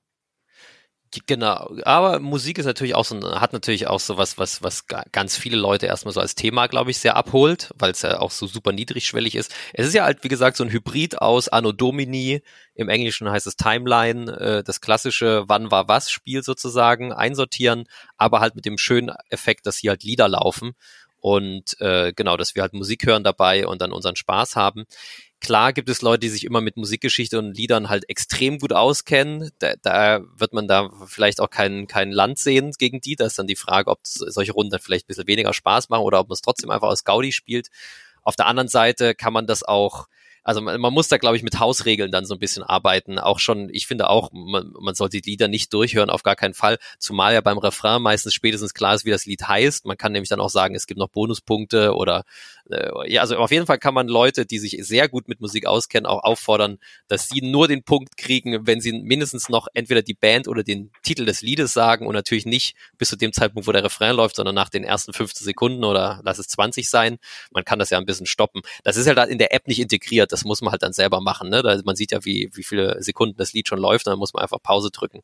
Genau, aber Musik ist natürlich auch so, hat natürlich auch so was, was, was ganz viele Leute erstmal so als Thema, glaube ich, sehr abholt, weil es ja auch so super niedrigschwellig ist. Es ist ja halt, wie gesagt, so ein Hybrid aus Anno Domini, im Englischen heißt es Timeline, äh, das klassische Wann war was Spiel sozusagen, einsortieren, aber halt mit dem schönen Effekt, dass hier halt Lieder laufen und äh, genau, dass wir halt Musik hören dabei und dann unseren Spaß haben. Klar gibt es Leute, die sich immer mit Musikgeschichte und Liedern halt extrem gut auskennen. Da, da wird man da vielleicht auch kein, kein Land sehen gegen die. Da ist dann die Frage, ob solche Runden dann vielleicht ein bisschen weniger Spaß machen oder ob man es trotzdem einfach aus Gaudi spielt. Auf der anderen Seite kann man das auch also man, man muss da, glaube ich, mit Hausregeln dann so ein bisschen arbeiten. Auch schon, ich finde auch, man, man sollte die Lieder nicht durchhören, auf gar keinen Fall. Zumal ja beim Refrain meistens spätestens klar ist, wie das Lied heißt. Man kann nämlich dann auch sagen, es gibt noch Bonuspunkte oder äh, ja, also auf jeden Fall kann man Leute, die sich sehr gut mit Musik auskennen, auch auffordern, dass sie nur den Punkt kriegen, wenn sie mindestens noch entweder die Band oder den Titel des Liedes sagen und natürlich nicht bis zu dem Zeitpunkt, wo der Refrain läuft, sondern nach den ersten 15 Sekunden oder lass es 20 sein. Man kann das ja ein bisschen stoppen. Das ist halt in der App nicht integriert, das muss man halt dann selber machen. Ne? Da, man sieht ja, wie, wie viele Sekunden das Lied schon läuft, und dann muss man einfach Pause drücken.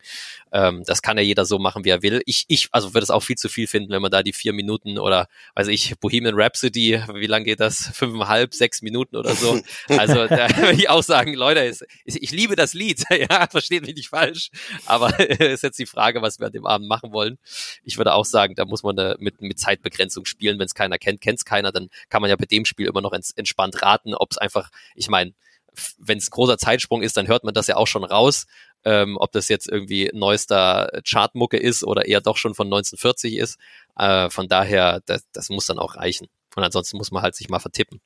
Ähm, das kann ja jeder so machen, wie er will. Ich, ich also würde es auch viel zu viel finden, wenn man da die vier Minuten oder, weiß ich, Bohemian Rhapsody, wie lang geht das? Fünfeinhalb, sechs Minuten oder so. Also da würde ich auch sagen, Leute, ich liebe das Lied. ja, versteht mich nicht falsch. Aber ist jetzt die Frage, was wir an dem Abend machen wollen. Ich würde auch sagen, da muss man da mit, mit Zeitbegrenzung spielen. Wenn es keiner kennt, kennt es keiner. Dann kann man ja bei dem Spiel immer noch entspannt raten, ob es einfach, ich meine, wenn es großer Zeitsprung ist, dann hört man das ja auch schon raus. Ähm, ob das jetzt irgendwie neuester Chartmucke ist oder eher doch schon von 1940 ist. Äh, von daher, das, das muss dann auch reichen. Und ansonsten muss man halt sich mal vertippen.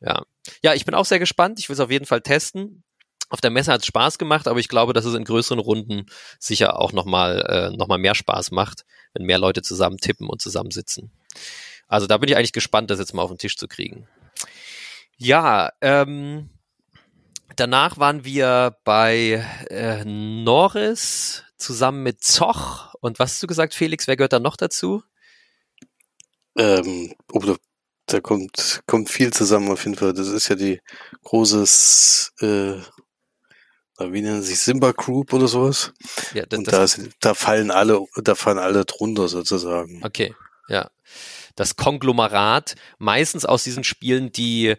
Ja, ja ich bin auch sehr gespannt. Ich will es auf jeden Fall testen. Auf der Messe hat es Spaß gemacht, aber ich glaube, dass es in größeren Runden sicher auch nochmal äh, noch mehr Spaß macht, wenn mehr Leute zusammen tippen und zusammensitzen. Also da bin ich eigentlich gespannt, das jetzt mal auf den Tisch zu kriegen. Ja, ähm, danach waren wir bei äh, Norris zusammen mit Zoch. Und was hast du gesagt, Felix? Wer gehört da noch dazu? Ähm, oh, da kommt, kommt viel zusammen auf jeden Fall. Das ist ja die große, äh, wie nennen sie sich, Simba Group oder sowas. Ja, das, Und da, ist, da fallen alle, da fallen alle drunter sozusagen. Okay, ja. Das Konglomerat, meistens aus diesen Spielen, die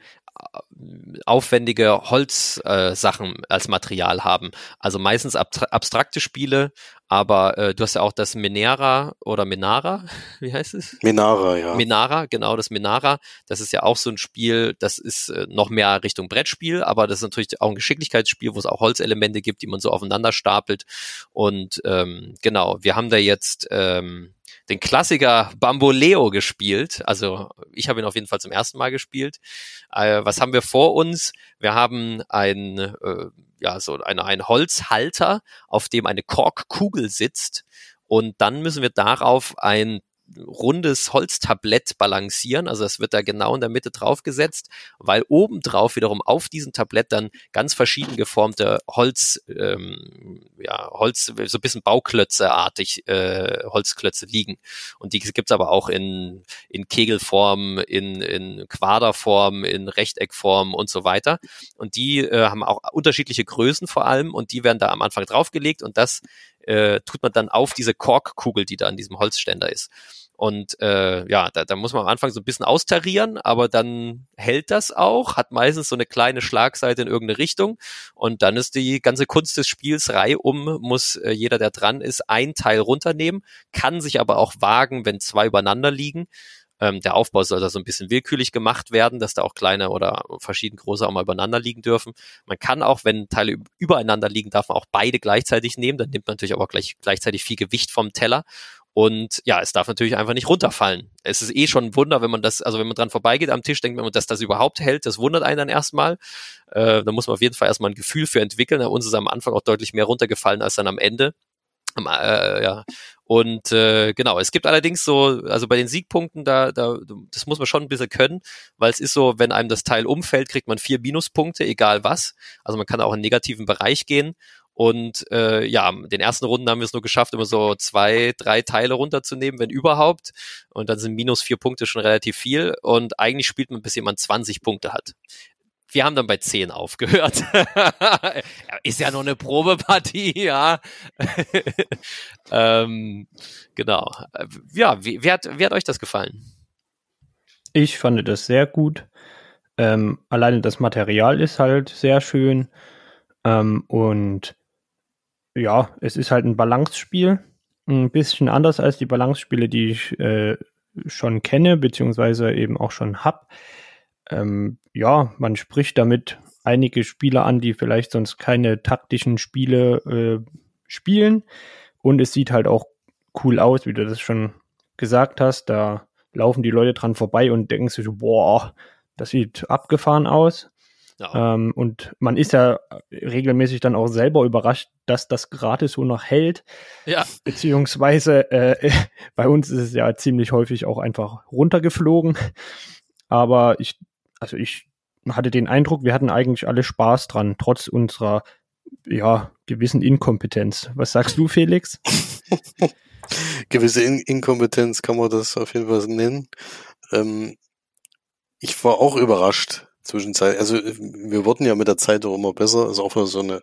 aufwendige Holzsachen äh, als Material haben. Also meistens abstrakte Spiele, aber äh, du hast ja auch das Menera oder Menara, wie heißt es? Menara, ja. Menara, genau, das Menara. Das ist ja auch so ein Spiel, das ist äh, noch mehr Richtung Brettspiel, aber das ist natürlich auch ein Geschicklichkeitsspiel, wo es auch Holzelemente gibt, die man so aufeinander stapelt. Und ähm, genau, wir haben da jetzt ähm, den Klassiker Bamboleo gespielt. Also ich habe ihn auf jeden Fall zum ersten Mal gespielt. Äh, was haben wir vor uns? Wir haben ein, äh, ja, so eine, ein Holzhalter, auf dem eine Korkkugel sitzt. Und dann müssen wir darauf ein rundes Holztablett balancieren. Also es wird da genau in der Mitte draufgesetzt, weil obendrauf wiederum auf diesem Tablett dann ganz verschieden geformte Holz, ähm, ja, Holz, so ein bisschen Bauklötzeartig äh, Holzklötze liegen. Und die gibt's aber auch in, in Kegelform, in, in Quaderform, in Rechteckform und so weiter. Und die äh, haben auch unterschiedliche Größen vor allem und die werden da am Anfang draufgelegt und das äh, tut man dann auf diese Korkkugel, die da an diesem Holzständer ist. Und äh, ja, da, da muss man am Anfang so ein bisschen austarieren, aber dann hält das auch, hat meistens so eine kleine Schlagseite in irgendeine Richtung und dann ist die ganze Kunst des Spiels reihum, muss äh, jeder, der dran ist, ein Teil runternehmen, kann sich aber auch wagen, wenn zwei übereinander liegen. Ähm, der Aufbau soll da so ein bisschen willkürlich gemacht werden, dass da auch kleine oder verschieden große auch mal übereinander liegen dürfen. Man kann auch, wenn Teile übereinander liegen, darf man auch beide gleichzeitig nehmen. Dann nimmt man natürlich aber auch gleich, gleichzeitig viel Gewicht vom Teller und ja, es darf natürlich einfach nicht runterfallen. Es ist eh schon ein Wunder, wenn man das, also wenn man dran vorbeigeht am Tisch, denkt man, dass das überhaupt hält. Das wundert einen dann erstmal. Äh, da muss man auf jeden Fall erstmal ein Gefühl für entwickeln. Uns ist am Anfang auch deutlich mehr runtergefallen als dann am Ende. Äh, ja. Und äh, genau, es gibt allerdings so, also bei den Siegpunkten, da, da, das muss man schon ein bisschen können, weil es ist so, wenn einem das Teil umfällt, kriegt man vier Minuspunkte, egal was. Also man kann auch in negativen Bereich gehen. Und äh, ja, den ersten Runden haben wir es nur geschafft, immer so zwei, drei Teile runterzunehmen, wenn überhaupt. Und dann sind minus vier Punkte schon relativ viel. Und eigentlich spielt man, bis jemand 20 Punkte hat. Wir haben dann bei 10 aufgehört. Ist ja nur eine Probepartie, ja. ähm, genau. Ja, wie, wie, hat, wie hat euch das gefallen? Ich fand das sehr gut. Ähm, alleine das Material ist halt sehr schön. Ähm, und ja, es ist halt ein Balance-Spiel. Ein bisschen anders als die Balance-Spiele, die ich äh, schon kenne, beziehungsweise eben auch schon hab. Ähm, ja, man spricht damit einige Spieler an, die vielleicht sonst keine taktischen Spiele äh, spielen. Und es sieht halt auch cool aus, wie du das schon gesagt hast. Da laufen die Leute dran vorbei und denken sich, boah, das sieht abgefahren aus. Ja. Ähm, und man ist ja regelmäßig dann auch selber überrascht, dass das gerade so noch hält. Ja. Beziehungsweise äh, bei uns ist es ja ziemlich häufig auch einfach runtergeflogen. Aber ich, also ich hatte den Eindruck, wir hatten eigentlich alle Spaß dran, trotz unserer ja, gewissen Inkompetenz. Was sagst du, Felix? Gewisse In Inkompetenz kann man das auf jeden Fall nennen. Ähm, ich war auch überrascht, Zwischenzeit, also wir wurden ja mit der Zeit auch immer besser, also auch so eine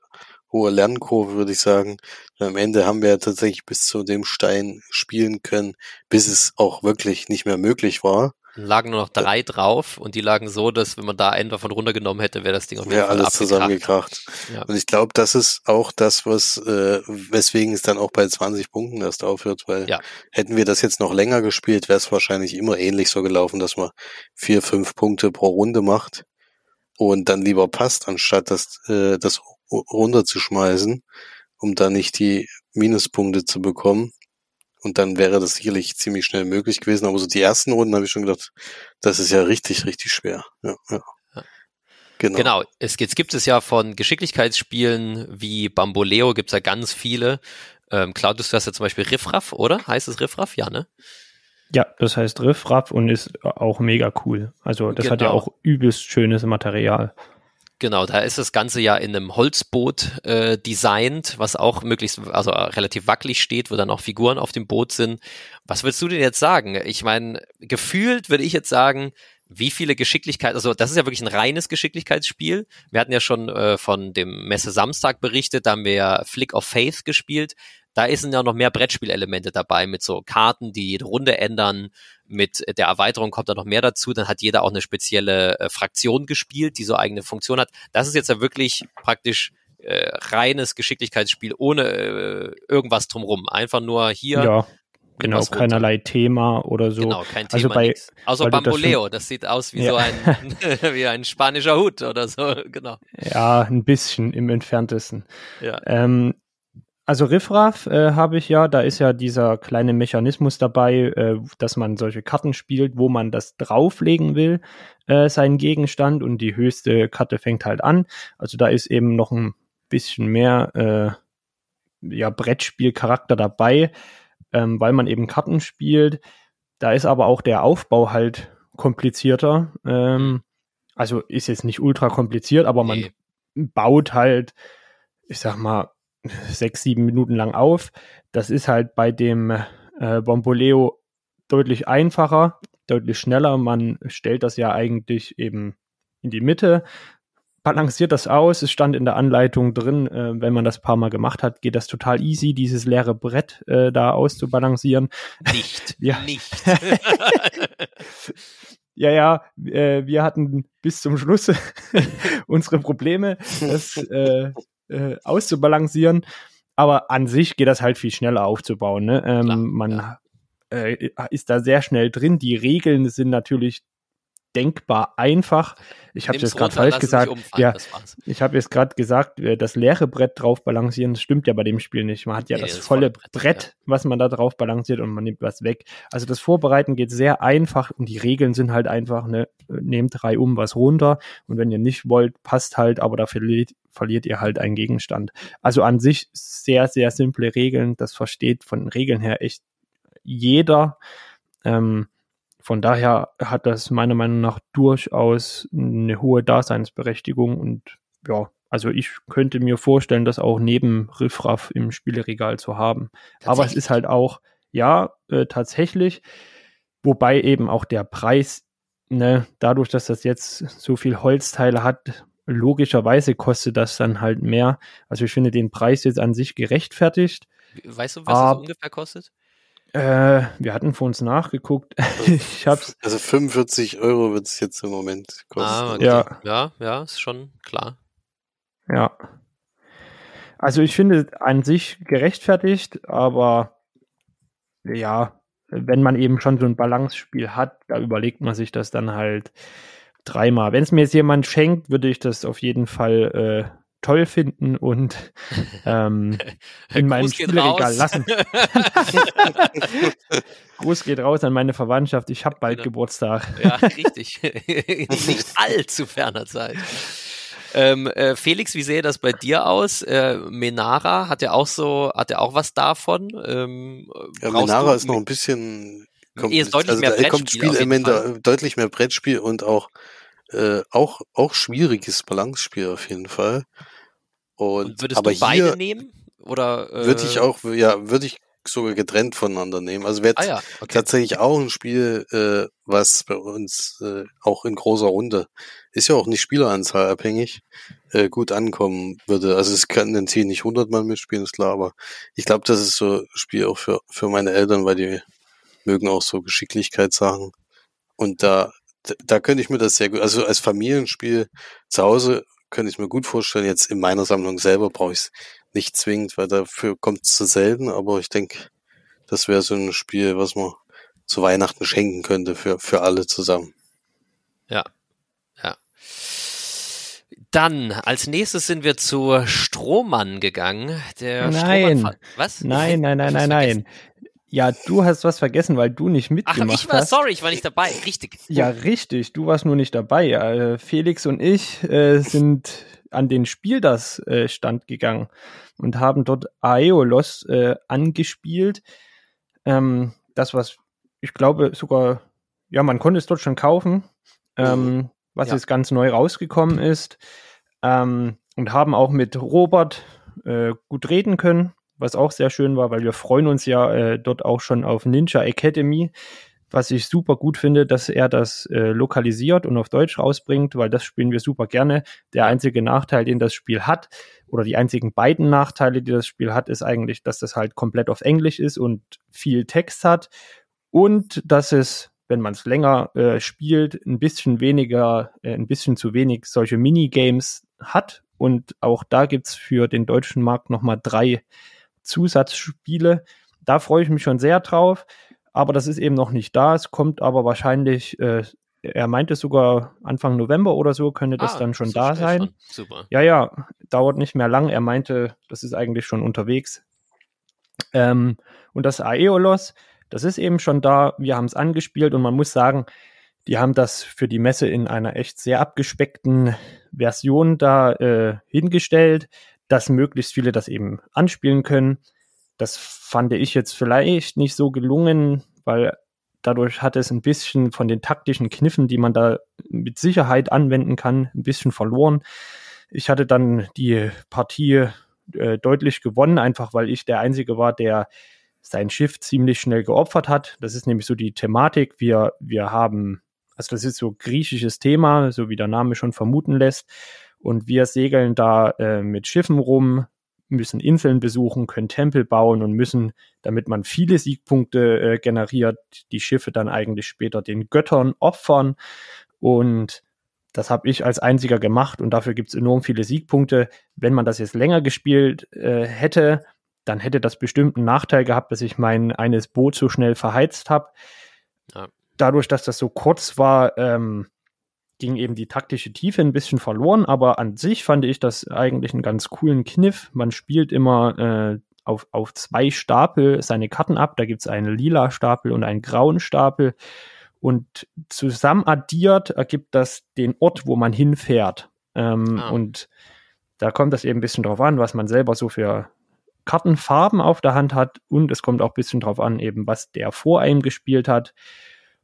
hohe Lernkurve, würde ich sagen. Am Ende haben wir ja tatsächlich bis zu dem Stein spielen können, bis es auch wirklich nicht mehr möglich war lagen nur noch drei drauf und die lagen so, dass wenn man da einen davon runtergenommen hätte, wäre das Ding auf jeden ja, Fall alles zusammengekracht. Ja. Und ich glaube, das ist auch das, was äh, weswegen es dann auch bei 20 Punkten erst aufhört, weil ja. hätten wir das jetzt noch länger gespielt, wäre es wahrscheinlich immer ähnlich so gelaufen, dass man vier, fünf Punkte pro Runde macht und dann lieber passt, anstatt das, äh, das runterzuschmeißen, um da nicht die Minuspunkte zu bekommen. Und dann wäre das sicherlich ziemlich schnell möglich gewesen. Aber so die ersten Runden habe ich schon gedacht, das ist ja richtig, richtig schwer. Ja, ja. Genau. genau. Es, jetzt gibt es ja von Geschicklichkeitsspielen wie Bamboleo gibt es ja ganz viele. Ähm, Claudius, du hast ja zum Beispiel Riffraff, oder? Heißt es Riffraff? Ja, ne? Ja, das heißt Riffraff und ist auch mega cool. Also das genau. hat ja genau. auch übelst schönes Material. Genau, da ist das Ganze ja in einem Holzboot äh, designt, was auch möglichst, also relativ wackelig steht, wo dann auch Figuren auf dem Boot sind. Was würdest du denn jetzt sagen? Ich meine, gefühlt würde ich jetzt sagen, wie viele Geschicklichkeit, also das ist ja wirklich ein reines Geschicklichkeitsspiel. Wir hatten ja schon äh, von dem Messe Samstag berichtet, da haben wir ja Flick of Faith gespielt. Da sind ja noch mehr Brettspielelemente dabei mit so Karten, die jede Runde ändern, mit der Erweiterung kommt da noch mehr dazu. Dann hat jeder auch eine spezielle äh, Fraktion gespielt, die so eigene Funktion hat. Das ist jetzt ja wirklich praktisch äh, reines Geschicklichkeitsspiel ohne äh, irgendwas drumrum. Einfach nur hier. Ja. Genau, keinerlei Thema oder so. Genau, kein also Thema. Also bei, nix. Außer Bamboleo, das, das, sieht aus wie ja. so ein, wie ein spanischer Hut oder so, genau. Ja, ein bisschen im entferntesten. Ja. Ähm, also Riffraff äh, habe ich ja, da ist ja dieser kleine Mechanismus dabei, äh, dass man solche Karten spielt, wo man das drauflegen will, äh, seinen Gegenstand und die höchste Karte fängt halt an. Also da ist eben noch ein bisschen mehr äh, ja, Brettspielcharakter dabei, ähm, weil man eben Karten spielt. da ist aber auch der Aufbau halt komplizierter. Ähm, also ist jetzt nicht ultra kompliziert, aber man nee. baut halt, ich sag mal, sechs, sieben Minuten lang auf. Das ist halt bei dem äh, Bomboleo deutlich einfacher, deutlich schneller. Man stellt das ja eigentlich eben in die Mitte, balanciert das aus. Es stand in der Anleitung drin, äh, wenn man das paar Mal gemacht hat, geht das total easy, dieses leere Brett äh, da auszubalancieren. Nicht, ja. nicht. ja, ja, äh, wir hatten bis zum Schluss unsere Probleme, das äh, auszubalancieren. Aber an sich geht das halt viel schneller aufzubauen. Ne? Ähm, Klar, man ja. äh, ist da sehr schnell drin. Die Regeln sind natürlich denkbar einfach. Ich habe jetzt gerade falsch gesagt. Ja, ich habe jetzt gerade gesagt, äh, das leere Brett drauf balancieren, das stimmt ja bei dem Spiel nicht. Man hat ja nee, das, das volle Brett, Brett ja. was man da drauf balanciert und man nimmt was weg. Also das Vorbereiten geht sehr einfach und die Regeln sind halt einfach, ne, nehmt drei um was runter und wenn ihr nicht wollt, passt halt, aber da verliert, verliert ihr halt einen Gegenstand. Also an sich sehr, sehr simple Regeln. Das versteht von den Regeln her echt jeder. Ähm, von daher hat das meiner Meinung nach durchaus eine hohe Daseinsberechtigung und ja, also ich könnte mir vorstellen, das auch neben Riffraff im Spieleregal zu haben. Aber es ist halt auch, ja, äh, tatsächlich, wobei eben auch der Preis, ne, dadurch, dass das jetzt so viel Holzteile hat, logischerweise kostet das dann halt mehr. Also ich finde den Preis jetzt an sich gerechtfertigt. Weißt du, was es ungefähr kostet? Äh, wir hatten vor uns nachgeguckt. ich hab's. Also 45 Euro wird es jetzt im Moment kosten. Ah, okay. ja. ja, ja, ist schon klar. Ja. Also ich finde an sich gerechtfertigt, aber ja, wenn man eben schon so ein Balance-Spiel hat, da überlegt man sich das dann halt dreimal. Wenn es mir jetzt jemand schenkt, würde ich das auf jeden Fall äh, toll finden und ähm, in meinem Spielregal lassen. Gruß geht raus an meine Verwandtschaft. Ich habe bald genau. Geburtstag. ja, richtig. Nicht allzu ferner Zeit. Ähm, äh, Felix, wie sehe das bei dir aus? Äh, Menara hat ja auch so, hat ja auch was davon. Ähm, ja, Menara ist noch ein bisschen kommt, ist deutlich also mehr da kommt Spielelemente, deutlich mehr Brettspiel und auch äh, auch, auch schwieriges Balance-Spiel auf jeden Fall. Und, Und würdest aber du beide nehmen? Oder, äh, würde ich auch, ja, würde ich sogar getrennt voneinander nehmen. Also wäre ah, ja. okay. tatsächlich auch ein Spiel, äh, was bei uns äh, auch in großer Runde, ist ja auch nicht Spieleranzahl abhängig, äh, gut ankommen würde. Also es kann den Ziel nicht 100 Mann mitspielen, ist klar, aber ich glaube, das ist so ein Spiel auch für, für meine Eltern, weil die mögen auch so Geschicklichkeitssachen. Und da da könnte ich mir das sehr gut, also als Familienspiel zu Hause könnte ich mir gut vorstellen. Jetzt in meiner Sammlung selber brauche ich es nicht zwingend, weil dafür kommt es zu selten, aber ich denke, das wäre so ein Spiel, was man zu Weihnachten schenken könnte für, für alle zusammen. Ja, ja. Dann, als nächstes sind wir zu Strohmann gegangen. Der nein, was? Nein, nein, nein, nein, nein. Ja, du hast was vergessen, weil du nicht mitgemacht Ach, ich war, hast. sorry, ich war nicht dabei. Richtig. Ja, richtig. Du warst nur nicht dabei. Äh, Felix und ich äh, sind an den Spieldas-Stand äh, gegangen und haben dort Aeolos äh, angespielt. Ähm, das, was ich glaube sogar, ja, man konnte es dort schon kaufen, ähm, was ja. jetzt ganz neu rausgekommen ist. Ähm, und haben auch mit Robert äh, gut reden können was auch sehr schön war, weil wir freuen uns ja äh, dort auch schon auf Ninja Academy, was ich super gut finde, dass er das äh, lokalisiert und auf Deutsch rausbringt, weil das spielen wir super gerne. Der einzige Nachteil, den das Spiel hat, oder die einzigen beiden Nachteile, die das Spiel hat, ist eigentlich, dass das halt komplett auf Englisch ist und viel Text hat und dass es wenn man es länger äh, spielt, ein bisschen weniger, äh, ein bisschen zu wenig solche Minigames hat. Und auch da gibt's für den deutschen Markt nochmal drei Zusatzspiele. Da freue ich mich schon sehr drauf. Aber das ist eben noch nicht da. Es kommt aber wahrscheinlich, äh, er meinte sogar Anfang November oder so, könnte das ah, dann schon da sein. Schon. Super. Ja, ja, dauert nicht mehr lang. Er meinte, das ist eigentlich schon unterwegs. Ähm, und das Aeolos, das ist eben schon da. Wir haben es angespielt und man muss sagen, die haben das für die Messe in einer echt sehr abgespeckten Version da äh, hingestellt dass möglichst viele das eben anspielen können. Das fand ich jetzt vielleicht nicht so gelungen, weil Dadurch hat es ein bisschen von den taktischen Kniffen, die man da mit Sicherheit anwenden kann, ein bisschen verloren. Ich hatte dann die Partie äh, deutlich gewonnen, einfach weil ich der Einzige war, der sein Schiff ziemlich schnell geopfert hat. Das ist nämlich so die Thematik. Wir, wir haben, also das ist so griechisches Thema, so wie der Name schon vermuten lässt. Und wir segeln da äh, mit Schiffen rum, müssen Inseln besuchen, können Tempel bauen und müssen, damit man viele Siegpunkte äh, generiert, die Schiffe dann eigentlich später den Göttern opfern. Und das habe ich als einziger gemacht und dafür gibt es enorm viele Siegpunkte. Wenn man das jetzt länger gespielt äh, hätte, dann hätte das bestimmt einen Nachteil gehabt, dass ich mein eines Boot so schnell verheizt habe. Ja. Dadurch, dass das so kurz war, ähm, ging eben die taktische Tiefe ein bisschen verloren, aber an sich fand ich das eigentlich einen ganz coolen Kniff. Man spielt immer äh, auf, auf zwei Stapel seine Karten ab. Da gibt es einen lila Stapel und einen grauen Stapel. Und zusammen addiert ergibt das den Ort, wo man hinfährt. Ähm, ah. Und da kommt das eben ein bisschen drauf an, was man selber so für Kartenfarben auf der Hand hat. Und es kommt auch ein bisschen drauf an, eben was der vor einem gespielt hat.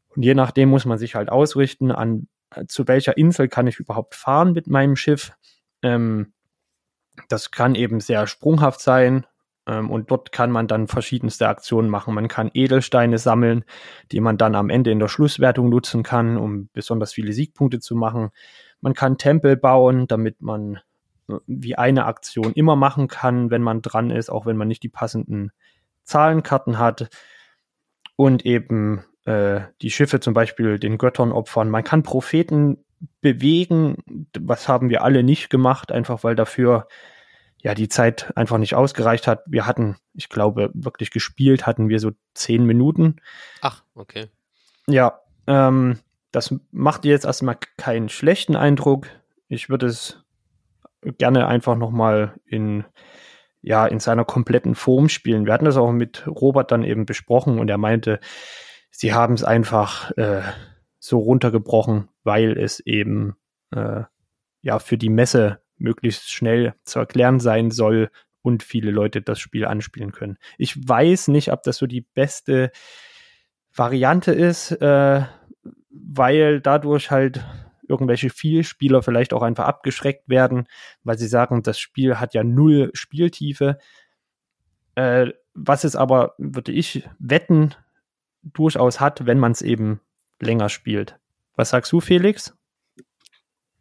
Und je nachdem muss man sich halt ausrichten, an zu welcher Insel kann ich überhaupt fahren mit meinem Schiff. Ähm, das kann eben sehr sprunghaft sein. Ähm, und dort kann man dann verschiedenste Aktionen machen. Man kann Edelsteine sammeln, die man dann am Ende in der Schlusswertung nutzen kann, um besonders viele Siegpunkte zu machen. Man kann Tempel bauen, damit man äh, wie eine Aktion immer machen kann, wenn man dran ist, auch wenn man nicht die passenden Zahlenkarten hat. Und eben äh, die Schiffe zum Beispiel den Göttern opfern. Man kann Propheten bewegen. Was haben wir alle nicht gemacht, einfach weil dafür ja die Zeit einfach nicht ausgereicht hat. Wir hatten, ich glaube, wirklich gespielt hatten wir so zehn Minuten. Ach, okay. Ja, ähm, das macht jetzt erstmal keinen schlechten Eindruck. Ich würde es gerne einfach nochmal in, ja, in seiner kompletten Form spielen. Wir hatten das auch mit Robert dann eben besprochen und er meinte, sie haben es einfach äh, so runtergebrochen, weil es eben äh, ja für die Messe möglichst schnell zu erklären sein soll und viele Leute das Spiel anspielen können. Ich weiß nicht, ob das so die beste Variante ist, äh, weil dadurch halt irgendwelche Vielspieler vielleicht auch einfach abgeschreckt werden, weil sie sagen, das Spiel hat ja null Spieltiefe. Äh, was es aber, würde ich wetten, durchaus hat, wenn man es eben länger spielt. Was sagst du, Felix?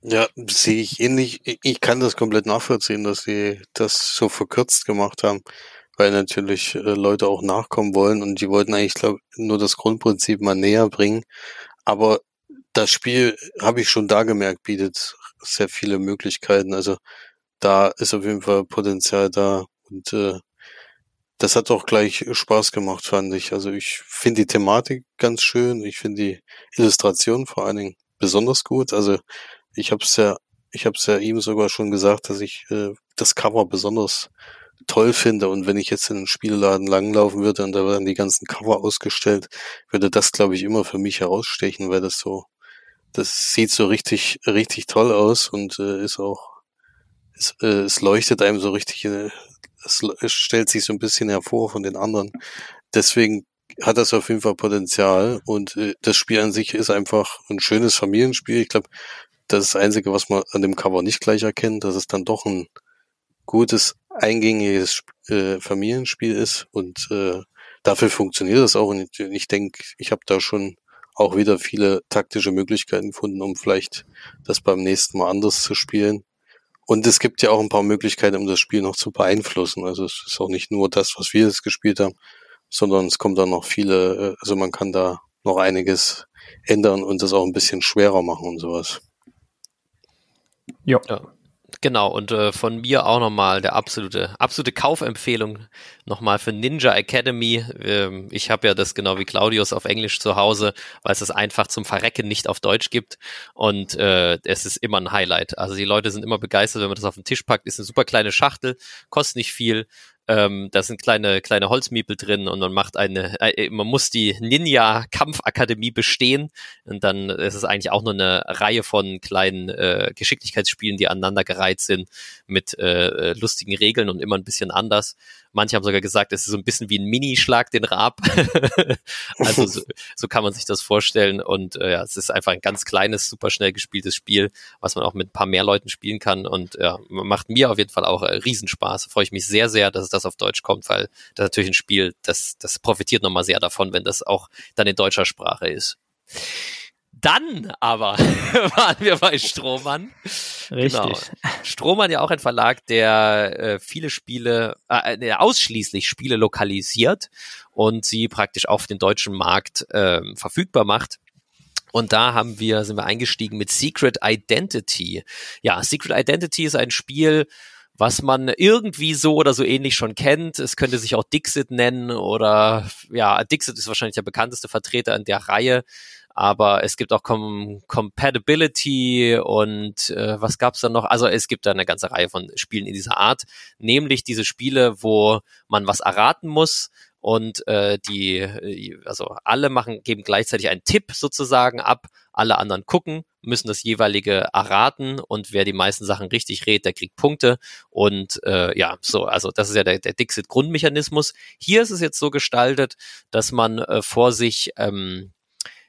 Ja, sehe ich ähnlich. Ich kann das komplett nachvollziehen, dass sie das so verkürzt gemacht haben, weil natürlich äh, Leute auch nachkommen wollen und die wollten eigentlich, glaube nur das Grundprinzip mal näher bringen. Aber das Spiel, habe ich schon da gemerkt, bietet sehr viele Möglichkeiten. Also da ist auf jeden Fall Potenzial da und äh, das hat auch gleich Spaß gemacht, fand ich. Also ich finde die Thematik ganz schön. Ich finde die Illustration vor allen Dingen besonders gut. Also ich habe es ja, ich habe es ja ihm sogar schon gesagt, dass ich äh, das Cover besonders toll finde. Und wenn ich jetzt in den Spielladen langlaufen würde und da werden die ganzen Cover ausgestellt, würde das, glaube ich, immer für mich herausstechen, weil das so, das sieht so richtig, richtig toll aus und äh, ist auch, es, äh, es leuchtet einem so richtig äh, es, stellt sich so ein bisschen hervor von den anderen. Deswegen hat das auf jeden Fall Potenzial und äh, das Spiel an sich ist einfach ein schönes Familienspiel. Ich glaube, das ist das Einzige, was man an dem Cover nicht gleich erkennt, dass es dann doch ein gutes, eingängiges äh, Familienspiel ist und äh, dafür funktioniert das auch. Und ich denke, ich habe da schon auch wieder viele taktische Möglichkeiten gefunden, um vielleicht das beim nächsten Mal anders zu spielen. Und es gibt ja auch ein paar Möglichkeiten, um das Spiel noch zu beeinflussen. Also es ist auch nicht nur das, was wir jetzt gespielt haben, sondern es kommt dann noch viele, äh, also man kann da noch einiges ändern und das auch ein bisschen schwerer machen und sowas. Ja. ja. Genau, und äh, von mir auch nochmal der absolute, absolute Kaufempfehlung nochmal für Ninja Academy. Ähm, ich habe ja das genau wie Claudius auf Englisch zu Hause, weil es es einfach zum Verrecken nicht auf Deutsch gibt. Und äh, es ist immer ein Highlight. Also die Leute sind immer begeistert, wenn man das auf den Tisch packt. Ist eine super kleine Schachtel, kostet nicht viel, ähm, da sind kleine, kleine Holzmiepel drin und man macht eine, äh, man muss die Ninja-Kampfakademie bestehen und dann ist es eigentlich auch nur eine Reihe von kleinen äh, Geschicklichkeitsspielen, die aneinandergereiht sind mit äh, lustigen Regeln und immer ein bisschen anders. Manche haben sogar gesagt, es ist so ein bisschen wie ein Minischlag den Rab. also so, so, kann man sich das vorstellen. Und äh, ja, es ist einfach ein ganz kleines, super schnell gespieltes Spiel, was man auch mit ein paar mehr Leuten spielen kann. Und ja, macht mir auf jeden Fall auch äh, Riesenspaß. Freue ich mich sehr, sehr, dass es das auf Deutsch kommt, weil das natürlich ein Spiel, das, das profitiert nochmal sehr davon, wenn das auch dann in deutscher Sprache ist. Dann aber waren wir bei Strohmann. Richtig. Genau. Strohmann ja auch ein Verlag, der äh, viele Spiele, äh, der ausschließlich Spiele lokalisiert und sie praktisch auf den deutschen Markt äh, verfügbar macht. Und da haben wir, sind wir eingestiegen mit Secret Identity. Ja, Secret Identity ist ein Spiel, was man irgendwie so oder so ähnlich schon kennt. Es könnte sich auch Dixit nennen oder ja, Dixit ist wahrscheinlich der bekannteste Vertreter in der Reihe aber es gibt auch Com Compatibility und äh, was gab's da noch? Also es gibt da eine ganze Reihe von Spielen in dieser Art, nämlich diese Spiele, wo man was erraten muss und äh, die, also alle machen, geben gleichzeitig einen Tipp sozusagen ab, alle anderen gucken, müssen das jeweilige erraten und wer die meisten Sachen richtig redet, der kriegt Punkte und äh, ja, so, also das ist ja der, der Dixit-Grundmechanismus. Hier ist es jetzt so gestaltet, dass man äh, vor sich ähm,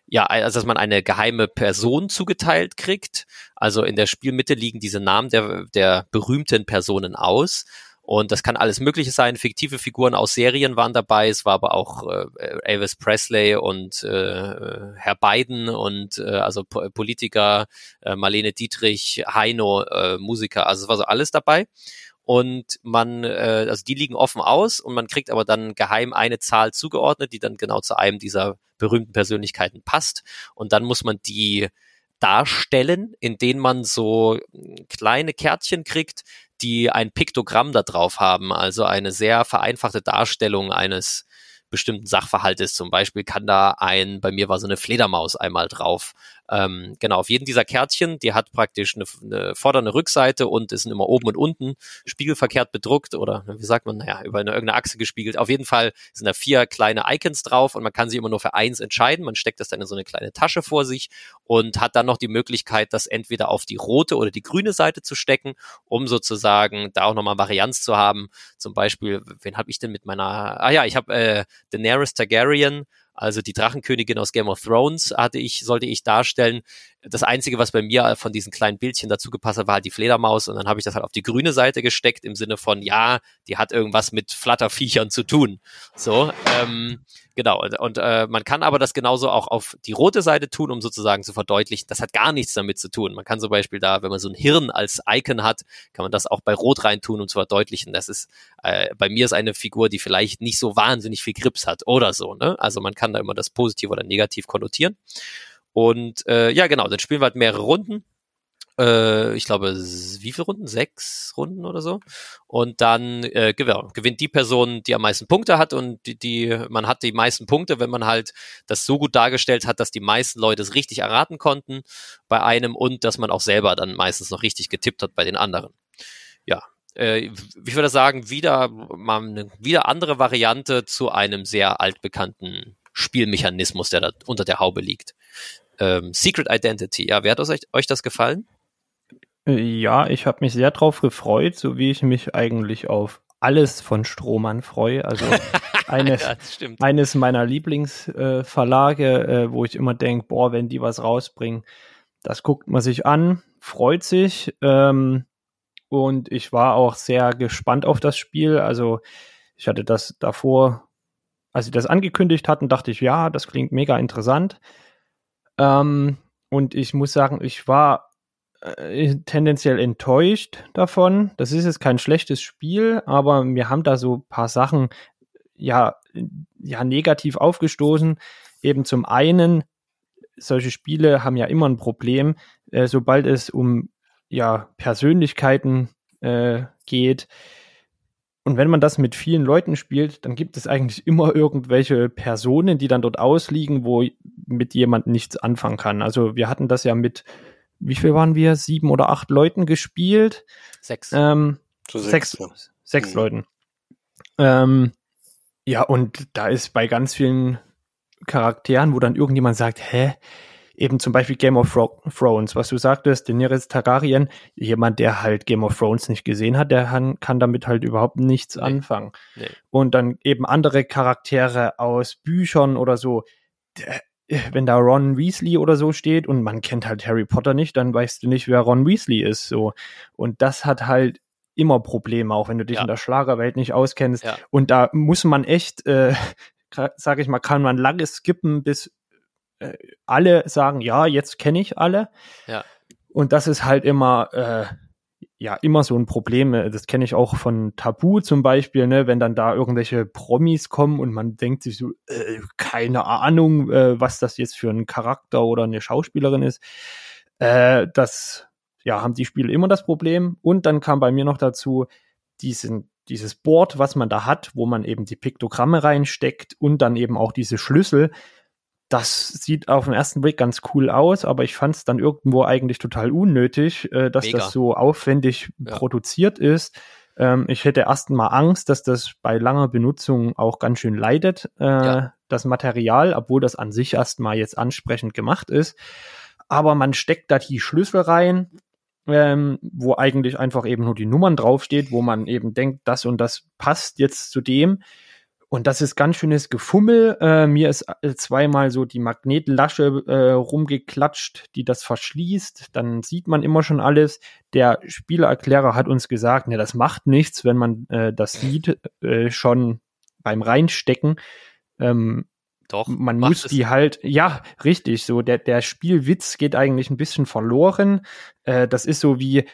ja, also dass man eine geheime Person zugeteilt kriegt. Also in der Spielmitte liegen diese Namen der, der berühmten Personen aus. Und das kann alles Mögliche sein. Fiktive Figuren aus Serien waren dabei. Es war aber auch äh, Elvis Presley und äh, Herr Biden und äh, also Politiker, äh, Marlene Dietrich, Heino, äh, Musiker. Also es war so alles dabei und man, äh, also die liegen offen aus und man kriegt aber dann geheim eine Zahl zugeordnet, die dann genau zu einem dieser berühmten Persönlichkeiten passt und dann muss man die darstellen, in denen man so kleine Kärtchen kriegt, die ein Piktogramm da drauf haben, also eine sehr vereinfachte Darstellung eines bestimmten Sachverhaltes. Zum Beispiel kann da ein, bei mir war so eine Fledermaus einmal drauf. Ähm, genau, auf jedem dieser Kärtchen, die hat praktisch eine, eine vordere Rückseite und ist immer oben und unten spiegelverkehrt bedruckt oder wie sagt man, naja, über eine irgendeine Achse gespiegelt. Auf jeden Fall sind da vier kleine Icons drauf und man kann sich immer nur für eins entscheiden. Man steckt das dann in so eine kleine Tasche vor sich und hat dann noch die Möglichkeit, das entweder auf die rote oder die grüne Seite zu stecken, um sozusagen da auch nochmal Varianz zu haben. Zum Beispiel, wen habe ich denn mit meiner, ah ja, ich habe äh, Daenerys Targaryen also die Drachenkönigin aus Game of Thrones hatte ich, sollte ich darstellen. Das Einzige, was bei mir von diesen kleinen Bildchen dazu gepasst hat, war halt die Fledermaus und dann habe ich das halt auf die grüne Seite gesteckt im Sinne von, ja, die hat irgendwas mit Flatterviechern zu tun. So, ähm, genau. Und, und äh, man kann aber das genauso auch auf die rote Seite tun, um sozusagen zu verdeutlichen, das hat gar nichts damit zu tun. Man kann zum Beispiel da, wenn man so ein Hirn als Icon hat, kann man das auch bei Rot rein tun, um zu verdeutlichen, das ist, äh, bei mir ist eine Figur, die vielleicht nicht so wahnsinnig viel Grips hat oder so. Ne? Also man kann da immer das positiv oder negativ konnotieren. Und äh, ja, genau, dann spielen wir halt mehrere Runden. Äh, ich glaube, wie viele Runden? Sechs Runden oder so. Und dann äh, gewinnt die Person, die am meisten Punkte hat und die, die, man hat die meisten Punkte, wenn man halt das so gut dargestellt hat, dass die meisten Leute es richtig erraten konnten bei einem und dass man auch selber dann meistens noch richtig getippt hat bei den anderen. Ja, äh, ich würde sagen, wieder mal eine wieder andere Variante zu einem sehr altbekannten Spielmechanismus, der da unter der Haube liegt. Ähm, Secret Identity, ja, wer hat euch, euch das gefallen? Äh, ja, ich habe mich sehr drauf gefreut, so wie ich mich eigentlich auf alles von Strohmann freue. Also eines, ja, eines meiner Lieblingsverlage, äh, äh, wo ich immer denke, boah, wenn die was rausbringen, das guckt man sich an, freut sich. Ähm, und ich war auch sehr gespannt auf das Spiel. Also ich hatte das davor, als sie das angekündigt hatten, dachte ich, ja, das klingt mega interessant. Ähm, und ich muss sagen, ich war äh, tendenziell enttäuscht davon. Das ist jetzt kein schlechtes Spiel, aber mir haben da so ein paar Sachen ja, ja negativ aufgestoßen. Eben zum einen, solche Spiele haben ja immer ein Problem, äh, sobald es um ja, Persönlichkeiten äh, geht. Und wenn man das mit vielen Leuten spielt, dann gibt es eigentlich immer irgendwelche Personen, die dann dort ausliegen, wo mit jemand nichts anfangen kann. Also wir hatten das ja mit, wie viel waren wir? Sieben oder acht Leuten gespielt. Sechs. Ähm, sechs, sechs, ja. sechs mhm. Leuten. Ähm, ja, und da ist bei ganz vielen Charakteren, wo dann irgendjemand sagt, hä, eben zum Beispiel Game of Thrones, was du sagtest, Daenerys Targaryen, jemand, der halt Game of Thrones nicht gesehen hat, der kann, damit halt überhaupt nichts nee. anfangen. Nee. Und dann eben andere Charaktere aus Büchern oder so, der, wenn da Ron Weasley oder so steht und man kennt halt Harry Potter nicht, dann weißt du nicht, wer Ron Weasley ist, so. Und das hat halt immer Probleme, auch wenn du dich ja. in der Schlagerwelt nicht auskennst. Ja. Und da muss man echt, äh, sage ich mal, kann man lange skippen, bis äh, alle sagen, ja, jetzt kenne ich alle. Ja. Und das ist halt immer, äh, ja, immer so ein Problem. Das kenne ich auch von Tabu zum Beispiel, ne, wenn dann da irgendwelche Promis kommen und man denkt sich so, äh, keine Ahnung, äh, was das jetzt für ein Charakter oder eine Schauspielerin ist. Äh, das, ja, haben die Spiele immer das Problem. Und dann kam bei mir noch dazu, diesen dieses Board, was man da hat, wo man eben die Piktogramme reinsteckt und dann eben auch diese Schlüssel. Das sieht auf den ersten Blick ganz cool aus, aber ich fand es dann irgendwo eigentlich total unnötig, äh, dass Mega. das so aufwendig ja. produziert ist. Ähm, ich hätte erst mal Angst, dass das bei langer Benutzung auch ganz schön leidet, äh, ja. das Material, obwohl das an sich erstmal jetzt ansprechend gemacht ist. Aber man steckt da die Schlüssel rein ähm, wo eigentlich einfach eben nur die Nummern draufsteht, wo man eben denkt, das und das passt jetzt zu dem. Und das ist ganz schönes Gefummel. Äh, mir ist äh, zweimal so die Magnetlasche äh, rumgeklatscht, die das verschließt. Dann sieht man immer schon alles. Der Spielererklärer hat uns gesagt, ne, das macht nichts, wenn man äh, das sieht, äh, schon beim Reinstecken. Ähm, doch. Man muss die halt, ja, richtig, so der, der Spielwitz geht eigentlich ein bisschen verloren. Äh, das ist so wie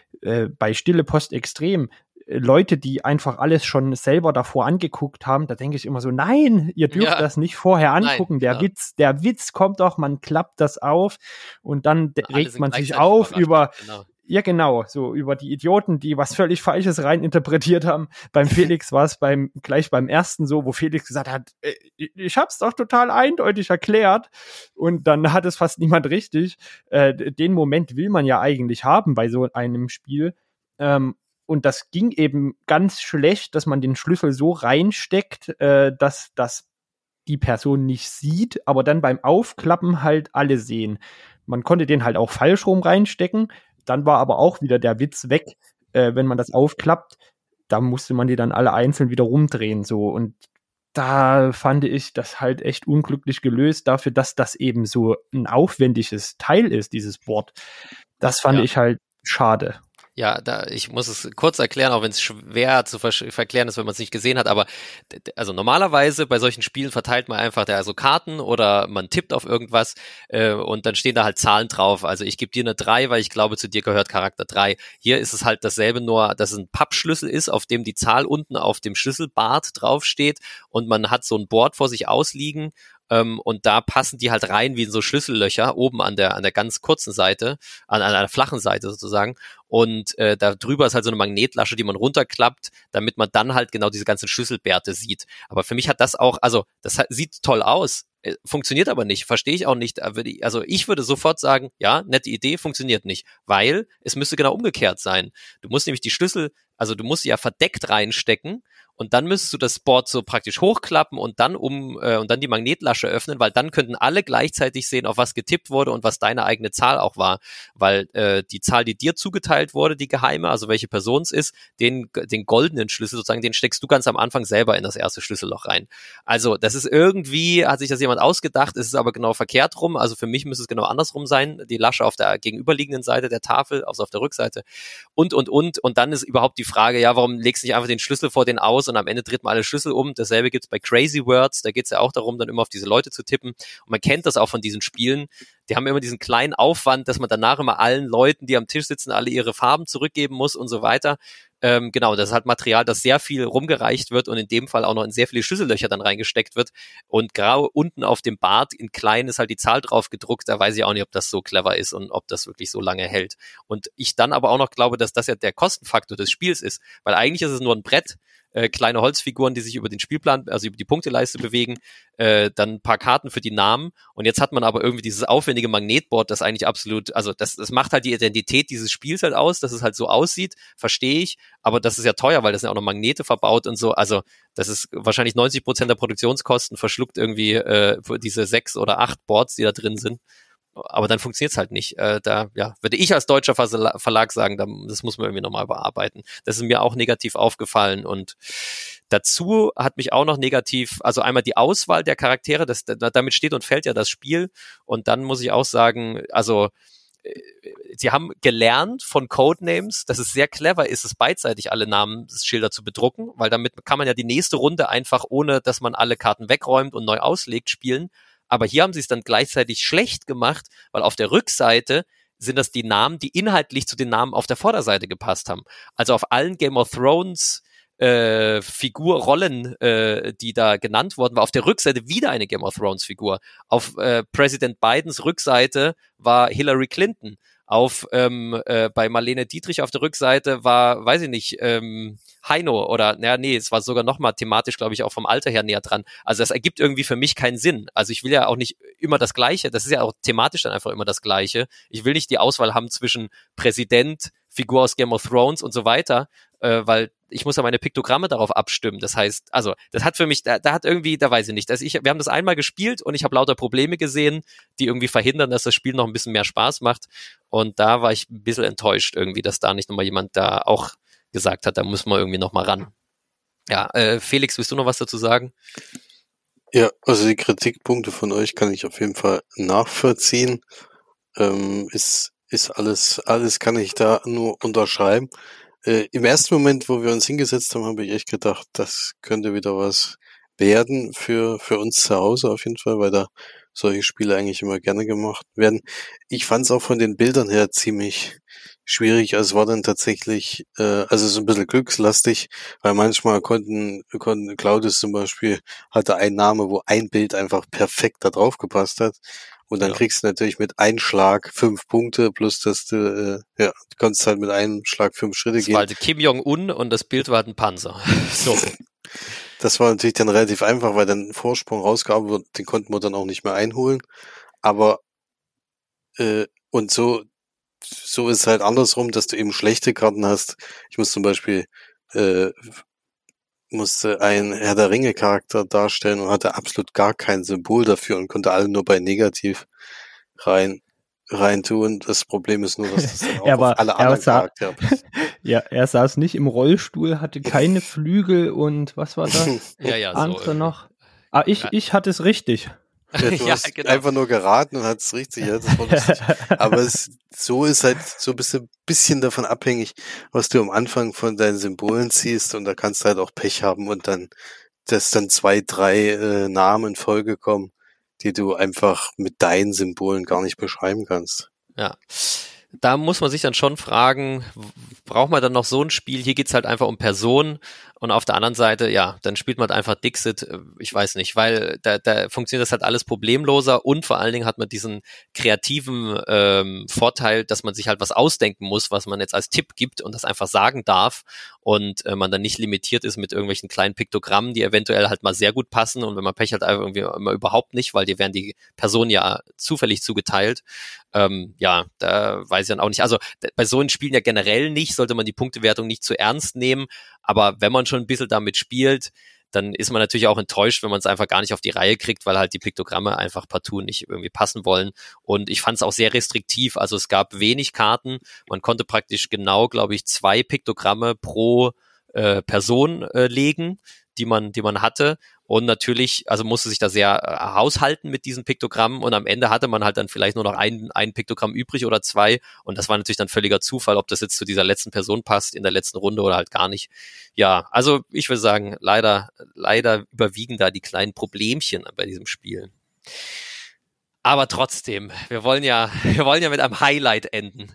bei Stille Post extrem. Leute, die einfach alles schon selber davor angeguckt haben, da denke ich immer so, nein, ihr dürft ja. das nicht vorher angucken. Nein, der ja. Witz, der Witz kommt doch, man klappt das auf und dann regt man sich auf über, genau. Ja, genau, so über die Idioten, die was völlig Falsches reininterpretiert haben. Beim Felix war es beim, gleich beim ersten so, wo Felix gesagt hat, äh, ich hab's doch total eindeutig erklärt. Und dann hat es fast niemand richtig. Äh, den Moment will man ja eigentlich haben bei so einem Spiel. Ähm, und das ging eben ganz schlecht, dass man den Schlüssel so reinsteckt, äh, dass das die Person nicht sieht, aber dann beim Aufklappen halt alle sehen. Man konnte den halt auch falsch rum reinstecken, dann war aber auch wieder der Witz weg, äh, wenn man das aufklappt. Da musste man die dann alle einzeln wieder rumdrehen, so. Und da fand ich das halt echt unglücklich gelöst, dafür, dass das eben so ein aufwendiges Teil ist, dieses Board. Das fand ja. ich halt schade. Ja, da, ich muss es kurz erklären, auch wenn es schwer zu ver verklären ist, wenn man es nicht gesehen hat, aber also normalerweise bei solchen Spielen verteilt man einfach da also Karten oder man tippt auf irgendwas äh, und dann stehen da halt Zahlen drauf. Also ich gebe dir eine 3, weil ich glaube, zu dir gehört Charakter 3. Hier ist es halt dasselbe, nur dass es ein Pappschlüssel ist, auf dem die Zahl unten auf dem Schlüsselbart draufsteht und man hat so ein Board vor sich ausliegen ähm, und da passen die halt rein wie in so Schlüssellöcher oben an der, an der ganz kurzen Seite, an, an einer flachen Seite sozusagen. Und äh, da drüber ist halt so eine Magnetlasche, die man runterklappt, damit man dann halt genau diese ganzen Schlüsselbärte sieht. Aber für mich hat das auch, also das hat, sieht toll aus, äh, funktioniert aber nicht, verstehe ich auch nicht. Also ich würde sofort sagen, ja, nette Idee, funktioniert nicht, weil es müsste genau umgekehrt sein. Du musst nämlich die Schlüssel, also du musst sie ja verdeckt reinstecken und dann müsstest du das Board so praktisch hochklappen und dann um äh, und dann die Magnetlasche öffnen, weil dann könnten alle gleichzeitig sehen, auf was getippt wurde und was deine eigene Zahl auch war, weil äh, die Zahl, die dir zugeteilt wurde, die geheime, also welche Person es ist, den den goldenen Schlüssel sozusagen, den steckst du ganz am Anfang selber in das erste Schlüsselloch rein. Also das ist irgendwie hat sich das jemand ausgedacht, es ist aber genau verkehrt rum. Also für mich müsste es genau andersrum sein, die Lasche auf der gegenüberliegenden Seite der Tafel, also auf der Rückseite und und und und dann ist überhaupt die Frage, ja, warum legst du nicht einfach den Schlüssel vor den aus und am Ende dreht man alle Schlüssel um. Dasselbe gibt's bei Crazy Words, da geht's ja auch darum, dann immer auf diese Leute zu tippen. Und man kennt das auch von diesen Spielen. Die haben immer diesen kleinen Aufwand, dass man danach immer allen Leuten, die am Tisch sitzen, alle ihre Farben zurückgeben muss und so weiter. Ähm, genau, das ist halt Material, das sehr viel rumgereicht wird und in dem Fall auch noch in sehr viele Schlüssellöcher dann reingesteckt wird. Und grau unten auf dem Bart in klein ist halt die Zahl drauf gedruckt. Da weiß ich auch nicht, ob das so clever ist und ob das wirklich so lange hält. Und ich dann aber auch noch glaube, dass das ja der Kostenfaktor des Spiels ist, weil eigentlich ist es nur ein Brett, äh, kleine Holzfiguren, die sich über den Spielplan, also über die Punkteleiste bewegen, äh, dann ein paar Karten für die Namen. Und jetzt hat man aber irgendwie dieses aufwendige Magnetboard, das eigentlich absolut, also das, das macht halt die Identität dieses Spiels halt aus, dass es halt so aussieht, verstehe ich, aber das ist ja teuer, weil das sind ja auch noch Magnete verbaut und so, also das ist wahrscheinlich 90 Prozent der Produktionskosten verschluckt irgendwie äh, diese sechs oder acht Boards, die da drin sind. Aber dann funktioniert es halt nicht. Äh, da ja, würde ich als deutscher Verlag sagen, da, das muss man irgendwie nochmal bearbeiten. Das ist mir auch negativ aufgefallen und dazu hat mich auch noch negativ, also einmal die Auswahl der Charaktere, das, damit steht und fällt ja das Spiel und dann muss ich auch sagen, also äh, sie haben gelernt von Codenames, dass es sehr clever ist, es beidseitig alle Namensschilder zu bedrucken, weil damit kann man ja die nächste Runde einfach, ohne dass man alle Karten wegräumt und neu auslegt, spielen. Aber hier haben sie es dann gleichzeitig schlecht gemacht, weil auf der Rückseite sind das die Namen, die inhaltlich zu den Namen auf der Vorderseite gepasst haben. Also auf allen Game of Thrones äh, Figurrollen, äh, die da genannt worden war. Auf der Rückseite wieder eine Game of Thrones Figur. Auf äh, Präsident Bidens Rückseite war Hillary Clinton auf ähm, äh, bei Marlene Dietrich auf der Rückseite war, weiß ich nicht, ähm, Heino oder naja, nee, es war sogar nochmal thematisch, glaube ich, auch vom Alter her näher dran. Also das ergibt irgendwie für mich keinen Sinn. Also ich will ja auch nicht immer das Gleiche, das ist ja auch thematisch dann einfach immer das Gleiche. Ich will nicht die Auswahl haben zwischen Präsident, Figur aus Game of Thrones und so weiter, äh, weil ich muss ja meine Piktogramme darauf abstimmen. Das heißt, also das hat für mich, da, da hat irgendwie, da weiß ich nicht, dass ich, wir haben das einmal gespielt und ich habe lauter Probleme gesehen, die irgendwie verhindern, dass das Spiel noch ein bisschen mehr Spaß macht. Und da war ich ein bisschen enttäuscht irgendwie, dass da nicht nochmal jemand da auch gesagt hat, da muss man irgendwie nochmal ran. Ja, äh, Felix, willst du noch was dazu sagen? Ja, also die Kritikpunkte von euch kann ich auf jeden Fall nachvollziehen. Ähm, ist, ist alles, alles kann ich da nur unterschreiben. Äh, Im ersten Moment, wo wir uns hingesetzt haben, habe ich echt gedacht, das könnte wieder was werden für, für uns zu Hause auf jeden Fall, weil da solche Spiele eigentlich immer gerne gemacht werden. Ich fand es auch von den Bildern her ziemlich schwierig. Also es war dann tatsächlich, äh, also so ein bisschen glückslastig, weil manchmal konnten, konnten Claudius zum Beispiel hatte einen Name, wo ein Bild einfach perfekt da drauf gepasst hat. Und dann ja. kriegst du natürlich mit einem Schlag fünf Punkte, plus dass du, äh, ja, du kannst halt mit einem Schlag fünf Schritte das gehen. Das war halt Kim Jong-un und das Bild war halt ein Panzer. so. Das war natürlich dann relativ einfach, weil dann ein Vorsprung rausgearbeitet wird, den konnten wir dann auch nicht mehr einholen. Aber äh, und so, so ist es halt andersrum, dass du eben schlechte Karten hast. Ich muss zum Beispiel äh, musste ein Herr der Ringe Charakter darstellen und hatte absolut gar kein Symbol dafür und konnte alle nur bei negativ rein rein tun. Das Problem ist nur, dass das dann auch aber auf alle anderen Charaktere Ja, er saß nicht im Rollstuhl, hatte keine Flügel und was war das? ja, ja, andere so noch. Ah, ich, ich hatte es richtig. Ja, du ja, hast genau. einfach nur geraten und hast es richtig. Ja, das war lustig. Aber es, so ist halt so ein bisschen, bisschen davon abhängig, was du am Anfang von deinen Symbolen ziehst und da kannst du halt auch Pech haben und dann, dass dann zwei, drei äh, Namen in Folge kommen, die du einfach mit deinen Symbolen gar nicht beschreiben kannst. Ja da muss man sich dann schon fragen, braucht man dann noch so ein Spiel? Hier geht's halt einfach um Personen und auf der anderen Seite, ja, dann spielt man einfach Dixit, äh, ich weiß nicht, weil da, da funktioniert das halt alles problemloser und vor allen Dingen hat man diesen kreativen ähm, Vorteil, dass man sich halt was ausdenken muss, was man jetzt als Tipp gibt und das einfach sagen darf und äh, man dann nicht limitiert ist mit irgendwelchen kleinen Piktogrammen, die eventuell halt mal sehr gut passen und wenn man Pech hat, einfach irgendwie immer überhaupt nicht, weil die werden die Personen ja zufällig zugeteilt. Ähm, ja, da weiß ich dann auch nicht. Also bei so einem Spielen ja generell nicht, sollte man die Punktewertung nicht zu ernst nehmen, aber wenn man schon ein bisschen damit spielt, dann ist man natürlich auch enttäuscht, wenn man es einfach gar nicht auf die Reihe kriegt, weil halt die Piktogramme einfach partout nicht irgendwie passen wollen. Und ich fand es auch sehr restriktiv. Also es gab wenig Karten. Man konnte praktisch genau, glaube ich, zwei Piktogramme pro äh, Person äh, legen, die man, die man hatte. Und natürlich, also musste sich da sehr äh, haushalten mit diesen Piktogrammen und am Ende hatte man halt dann vielleicht nur noch ein, ein Piktogramm übrig oder zwei und das war natürlich dann völliger Zufall, ob das jetzt zu dieser letzten Person passt in der letzten Runde oder halt gar nicht. Ja, also ich würde sagen, leider, leider überwiegen da die kleinen Problemchen bei diesem Spiel. Aber trotzdem, wir wollen ja, wir wollen ja mit einem Highlight enden.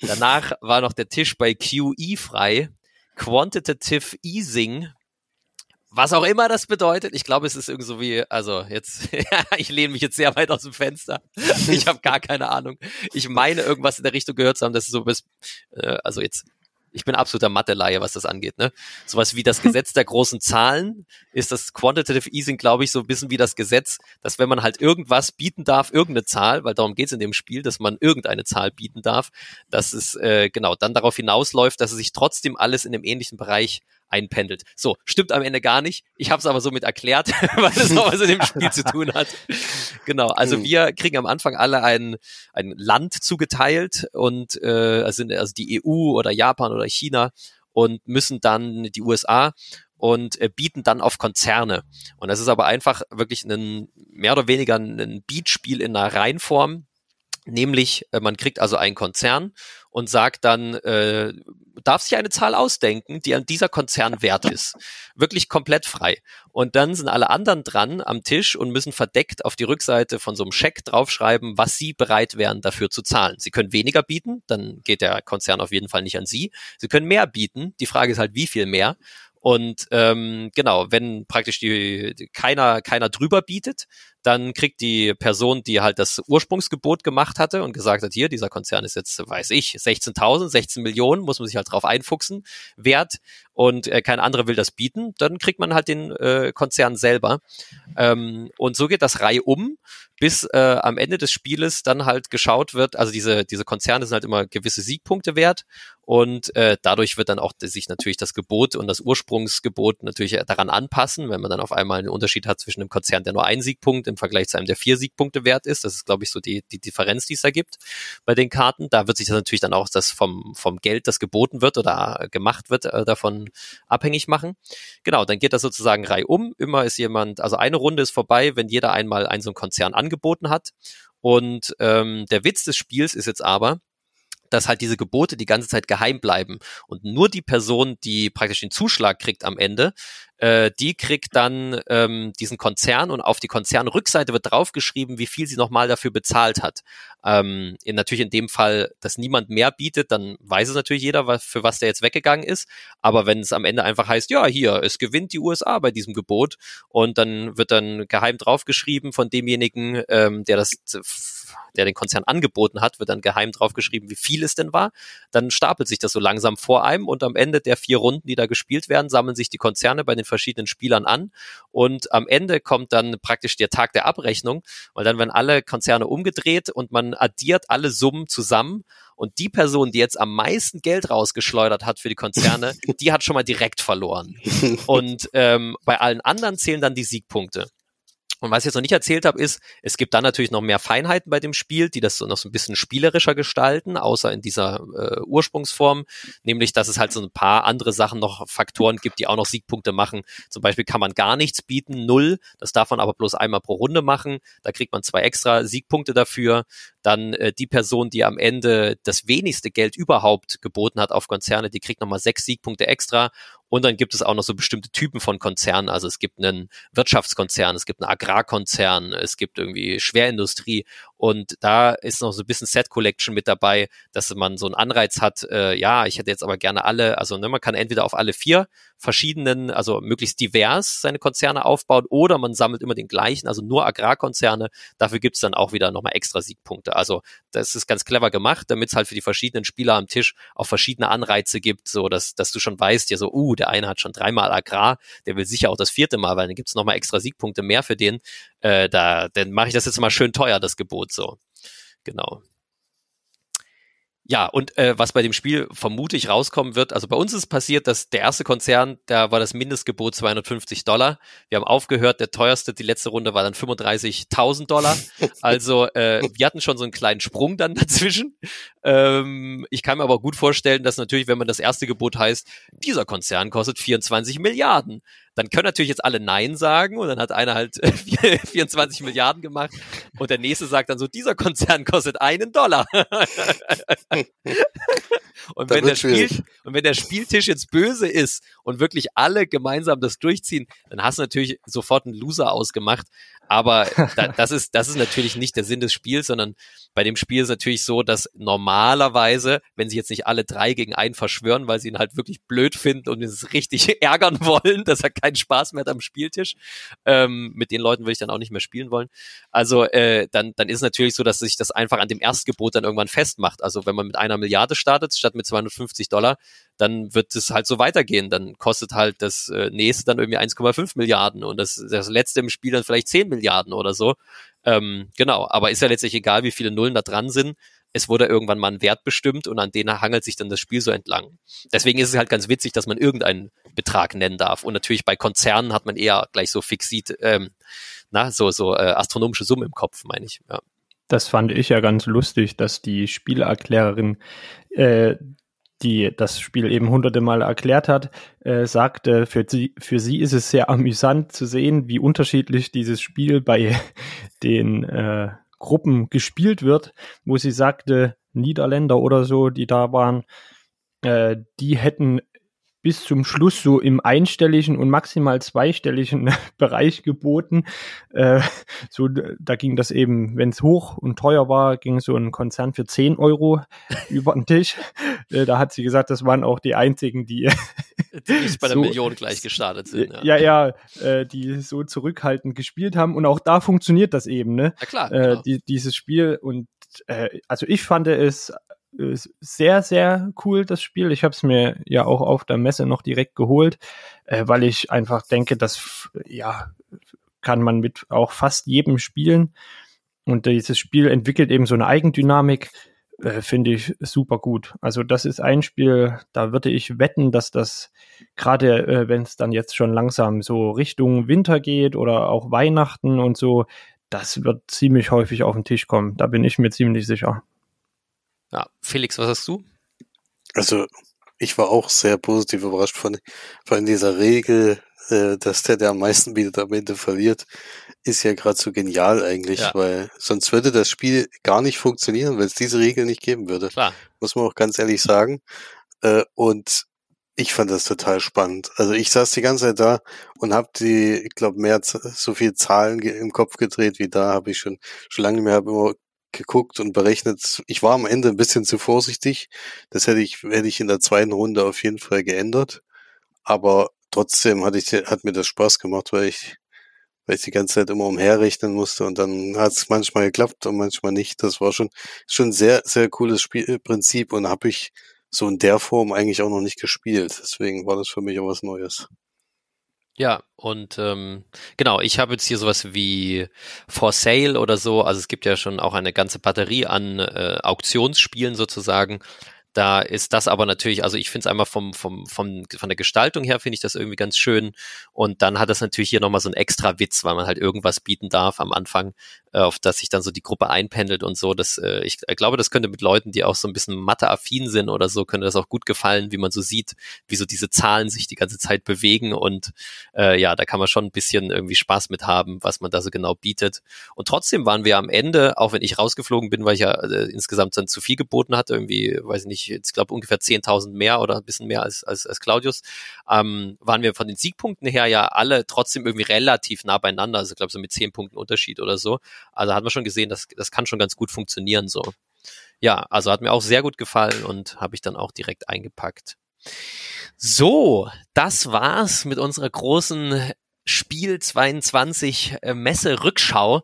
Danach war noch der Tisch bei QE frei. Quantitative Easing was auch immer das bedeutet, ich glaube, es ist irgendwie so wie, also jetzt, ich lehne mich jetzt sehr weit aus dem Fenster. Ich habe gar keine Ahnung. Ich meine, irgendwas in der Richtung gehört zu haben, dass es so bis, äh, also jetzt, ich bin absoluter Mathe-Laie, was das angeht. Ne? Sowas wie das Gesetz der großen Zahlen ist das Quantitative Easing, glaube ich, so ein bisschen wie das Gesetz, dass wenn man halt irgendwas bieten darf, irgendeine Zahl, weil darum geht es in dem Spiel, dass man irgendeine Zahl bieten darf, dass es äh, genau dann darauf hinausläuft, dass es sich trotzdem alles in einem ähnlichen Bereich einpendelt. So, stimmt am Ende gar nicht. Ich habe es aber somit erklärt, weil es auch was in dem Spiel zu tun hat. Genau, also hm. wir kriegen am Anfang alle ein, ein Land zugeteilt und äh, also, also die EU oder Japan oder China und müssen dann die USA und äh, bieten dann auf Konzerne. Und das ist aber einfach wirklich ein mehr oder weniger ein Beatspiel in einer Reihenform. Nämlich, äh, man kriegt also einen Konzern und sagt dann, äh, darf sich eine Zahl ausdenken, die an dieser Konzern wert ist. Wirklich komplett frei. Und dann sind alle anderen dran am Tisch und müssen verdeckt auf die Rückseite von so einem Scheck draufschreiben, was sie bereit wären dafür zu zahlen. Sie können weniger bieten, dann geht der Konzern auf jeden Fall nicht an sie. Sie können mehr bieten. Die Frage ist halt, wie viel mehr. Und ähm, genau, wenn praktisch die, die keiner keiner drüber bietet, dann kriegt die Person, die halt das Ursprungsgebot gemacht hatte und gesagt hat, hier, dieser Konzern ist jetzt, weiß ich, 16.000, 16 Millionen, muss man sich halt drauf einfuchsen, wert und äh, kein anderer will das bieten, dann kriegt man halt den äh, Konzern selber. Ähm, und so geht das Reihe um, bis äh, am Ende des Spieles dann halt geschaut wird, also diese, diese Konzerne sind halt immer gewisse Siegpunkte wert und äh, dadurch wird dann auch sich natürlich das Gebot und das Ursprungsgebot natürlich daran anpassen, wenn man dann auf einmal einen Unterschied hat zwischen einem Konzern, der nur einen Siegpunkt im Vergleich zu einem, der vier Siegpunkte wert ist. Das ist, glaube ich, so die, die Differenz, die es da gibt bei den Karten. Da wird sich das natürlich dann auch das vom, vom Geld, das geboten wird oder gemacht wird, äh, davon abhängig machen. Genau, dann geht das sozusagen reihum. Immer ist jemand, also eine Runde ist vorbei, wenn jeder einmal einen so einen Konzern angeboten hat. Und ähm, der Witz des Spiels ist jetzt aber, dass halt diese Gebote die ganze Zeit geheim bleiben und nur die Person, die praktisch den Zuschlag kriegt am Ende, äh, die kriegt dann ähm, diesen Konzern und auf die Konzernrückseite wird draufgeschrieben, wie viel sie nochmal dafür bezahlt hat. Ähm, in, natürlich in dem Fall, dass niemand mehr bietet, dann weiß es natürlich jeder, was, für was der jetzt weggegangen ist. Aber wenn es am Ende einfach heißt, ja, hier, es gewinnt die USA bei diesem Gebot und dann wird dann geheim draufgeschrieben von demjenigen, ähm, der das der den Konzern angeboten hat, wird dann geheim draufgeschrieben, wie viel es denn war. Dann stapelt sich das so langsam vor einem und am Ende der vier Runden, die da gespielt werden, sammeln sich die Konzerne bei den verschiedenen Spielern an und am Ende kommt dann praktisch der Tag der Abrechnung, weil dann werden alle Konzerne umgedreht und man addiert alle Summen zusammen und die Person, die jetzt am meisten Geld rausgeschleudert hat für die Konzerne, die hat schon mal direkt verloren. Und ähm, bei allen anderen zählen dann die Siegpunkte. Und was ich jetzt noch nicht erzählt habe, ist, es gibt dann natürlich noch mehr Feinheiten bei dem Spiel, die das so noch so ein bisschen spielerischer gestalten, außer in dieser äh, Ursprungsform, nämlich dass es halt so ein paar andere Sachen noch Faktoren gibt, die auch noch Siegpunkte machen. Zum Beispiel kann man gar nichts bieten, null, das darf man aber bloß einmal pro Runde machen, da kriegt man zwei extra Siegpunkte dafür. Dann äh, die Person, die am Ende das wenigste Geld überhaupt geboten hat auf Konzerne, die kriegt nochmal sechs Siegpunkte extra und dann gibt es auch noch so bestimmte Typen von Konzernen. Also es gibt einen Wirtschaftskonzern, es gibt einen Agrarkonzern, es gibt irgendwie Schwerindustrie. Und da ist noch so ein bisschen Set Collection mit dabei, dass man so einen Anreiz hat, äh, ja, ich hätte jetzt aber gerne alle, also ne, man kann entweder auf alle vier verschiedenen, also möglichst divers seine Konzerne aufbauen oder man sammelt immer den gleichen, also nur Agrarkonzerne. Dafür gibt's dann auch wieder nochmal extra Siegpunkte. Also das ist ganz clever gemacht, damit es halt für die verschiedenen Spieler am Tisch auch verschiedene Anreize gibt, so dass, dass du schon weißt, ja so, uh, der eine hat schon dreimal Agrar, der will sicher auch das vierte Mal, weil dann gibt's nochmal extra Siegpunkte mehr für den. Äh, da, dann mache ich das jetzt mal schön teuer, das Gebot so. Genau. Ja, und äh, was bei dem Spiel vermute ich rauskommen wird, also bei uns ist passiert, dass der erste Konzern, da war das Mindestgebot 250 Dollar. Wir haben aufgehört, der teuerste, die letzte Runde war dann 35.000 Dollar. Also äh, wir hatten schon so einen kleinen Sprung dann dazwischen. Ähm, ich kann mir aber gut vorstellen, dass natürlich, wenn man das erste Gebot heißt, dieser Konzern kostet 24 Milliarden, dann können natürlich jetzt alle Nein sagen und dann hat einer halt 24 Milliarden gemacht und der nächste sagt dann so, dieser Konzern kostet einen Dollar. und, wenn der Spiel, und wenn der Spieltisch jetzt böse ist und wirklich alle gemeinsam das durchziehen, dann hast du natürlich sofort einen Loser ausgemacht. Aber da, das ist, das ist natürlich nicht der Sinn des Spiels, sondern bei dem Spiel ist natürlich so, dass normalerweise, wenn sie jetzt nicht alle drei gegen einen verschwören, weil sie ihn halt wirklich blöd finden und es richtig ärgern wollen, dass er keinen Spaß mehr hat am Spieltisch, ähm, mit den Leuten würde ich dann auch nicht mehr spielen wollen. Also äh, dann, dann ist es natürlich so, dass sich das einfach an dem Erstgebot dann irgendwann festmacht. Also wenn man mit einer Milliarde startet, statt mit 250 Dollar, dann wird es halt so weitergehen. Dann kostet halt das äh, nächste dann irgendwie 1,5 Milliarden und das, das letzte im Spiel dann vielleicht 10 Milliarden oder so. Ähm, genau, aber ist ja letztlich egal, wie viele Nullen da dran sind. Es wurde irgendwann mal ein Wert bestimmt und an denen hangelt sich dann das Spiel so entlang. Deswegen ist es halt ganz witzig, dass man irgendein Betrag nennen darf. Und natürlich bei Konzernen hat man eher gleich so fixiert, ähm, na, so, so äh, astronomische Summen im Kopf, meine ich. Ja. Das fand ich ja ganz lustig, dass die Spielerklärerin äh, die das Spiel eben hunderte Mal erklärt hat, äh, sagte, für sie, für sie ist es sehr amüsant zu sehen, wie unterschiedlich dieses Spiel bei den äh, Gruppen gespielt wird, wo sie sagte, Niederländer oder so, die da waren, äh, die hätten bis zum Schluss so im einstelligen und maximal zweistelligen Bereich geboten. Äh, so, da ging das eben, wenn es hoch und teuer war, ging so ein Konzern für 10 Euro über den Tisch. Äh, da hat sie gesagt, das waren auch die einzigen, die, die nicht bei der so, Million gleich gestartet sind. Ja, ja, ja äh, die so zurückhaltend gespielt haben. Und auch da funktioniert das eben, ne? Ja, klar. Äh, genau. die, dieses Spiel und äh, also ich fand es sehr, sehr cool, das Spiel. Ich habe es mir ja auch auf der Messe noch direkt geholt, äh, weil ich einfach denke, das ja kann man mit auch fast jedem spielen. Und dieses Spiel entwickelt eben so eine Eigendynamik, äh, finde ich super gut. Also das ist ein Spiel, da würde ich wetten, dass das gerade, äh, wenn es dann jetzt schon langsam so Richtung Winter geht oder auch Weihnachten und so, das wird ziemlich häufig auf den Tisch kommen. Da bin ich mir ziemlich sicher. Ja, Felix, was hast du? Also, ich war auch sehr positiv überrascht von, von dieser Regel, äh, dass der, der am meisten bietet, am Ende verliert, ist ja gerade so genial eigentlich, ja. weil sonst würde das Spiel gar nicht funktionieren, wenn es diese Regel nicht geben würde. Klar. Muss man auch ganz ehrlich sagen. Äh, und ich fand das total spannend. Also ich saß die ganze Zeit da und habe die, ich glaube, mehr so viel Zahlen im Kopf gedreht wie da, habe ich schon schon lange nicht mehr, habe immer geguckt und berechnet. Ich war am Ende ein bisschen zu vorsichtig. Das hätte ich, hätte ich in der zweiten Runde auf jeden Fall geändert. Aber trotzdem hatte ich, hat mir das Spaß gemacht, weil ich, weil ich die ganze Zeit immer umherrechnen musste und dann hat es manchmal geklappt und manchmal nicht. Das war schon, schon sehr, sehr cooles Spielprinzip und habe ich so in der Form eigentlich auch noch nicht gespielt. Deswegen war das für mich auch was Neues. Ja, und ähm, genau, ich habe jetzt hier sowas wie For Sale oder so. Also es gibt ja schon auch eine ganze Batterie an äh, Auktionsspielen sozusagen. Da ist das aber natürlich, also ich finde es einmal vom, vom, vom, von der Gestaltung her finde ich das irgendwie ganz schön. Und dann hat das natürlich hier nochmal so einen extra Witz, weil man halt irgendwas bieten darf am Anfang, auf das sich dann so die Gruppe einpendelt und so. Das, äh, ich glaube, das könnte mit Leuten, die auch so ein bisschen Mathe-affin sind oder so, könnte das auch gut gefallen, wie man so sieht, wie so diese Zahlen sich die ganze Zeit bewegen und äh, ja, da kann man schon ein bisschen irgendwie Spaß mit haben, was man da so genau bietet. Und trotzdem waren wir am Ende, auch wenn ich rausgeflogen bin, weil ich ja äh, insgesamt dann zu viel geboten hatte, irgendwie, weiß ich nicht, ich glaube ungefähr 10.000 mehr oder ein bisschen mehr als, als, als Claudius, ähm, waren wir von den Siegpunkten her ja alle trotzdem irgendwie relativ nah beieinander, also ich glaube so mit 10 Punkten Unterschied oder so. Also hat man schon gesehen, das, das kann schon ganz gut funktionieren so. Ja, also hat mir auch sehr gut gefallen und habe ich dann auch direkt eingepackt. So, das war's mit unserer großen Spiel 22 äh, Messe Rückschau.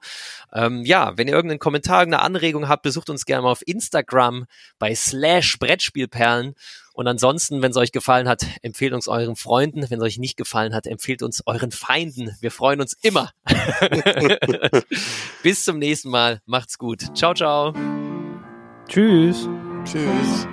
Ähm, ja, wenn ihr irgendeinen Kommentar, eine Anregung habt, besucht uns gerne mal auf Instagram bei slash Brettspielperlen. Und ansonsten, wenn es euch gefallen hat, empfehlt uns euren Freunden. Wenn es euch nicht gefallen hat, empfehlt uns euren Feinden. Wir freuen uns immer. Bis zum nächsten Mal. Macht's gut. Ciao, ciao. Tschüss. Tschüss.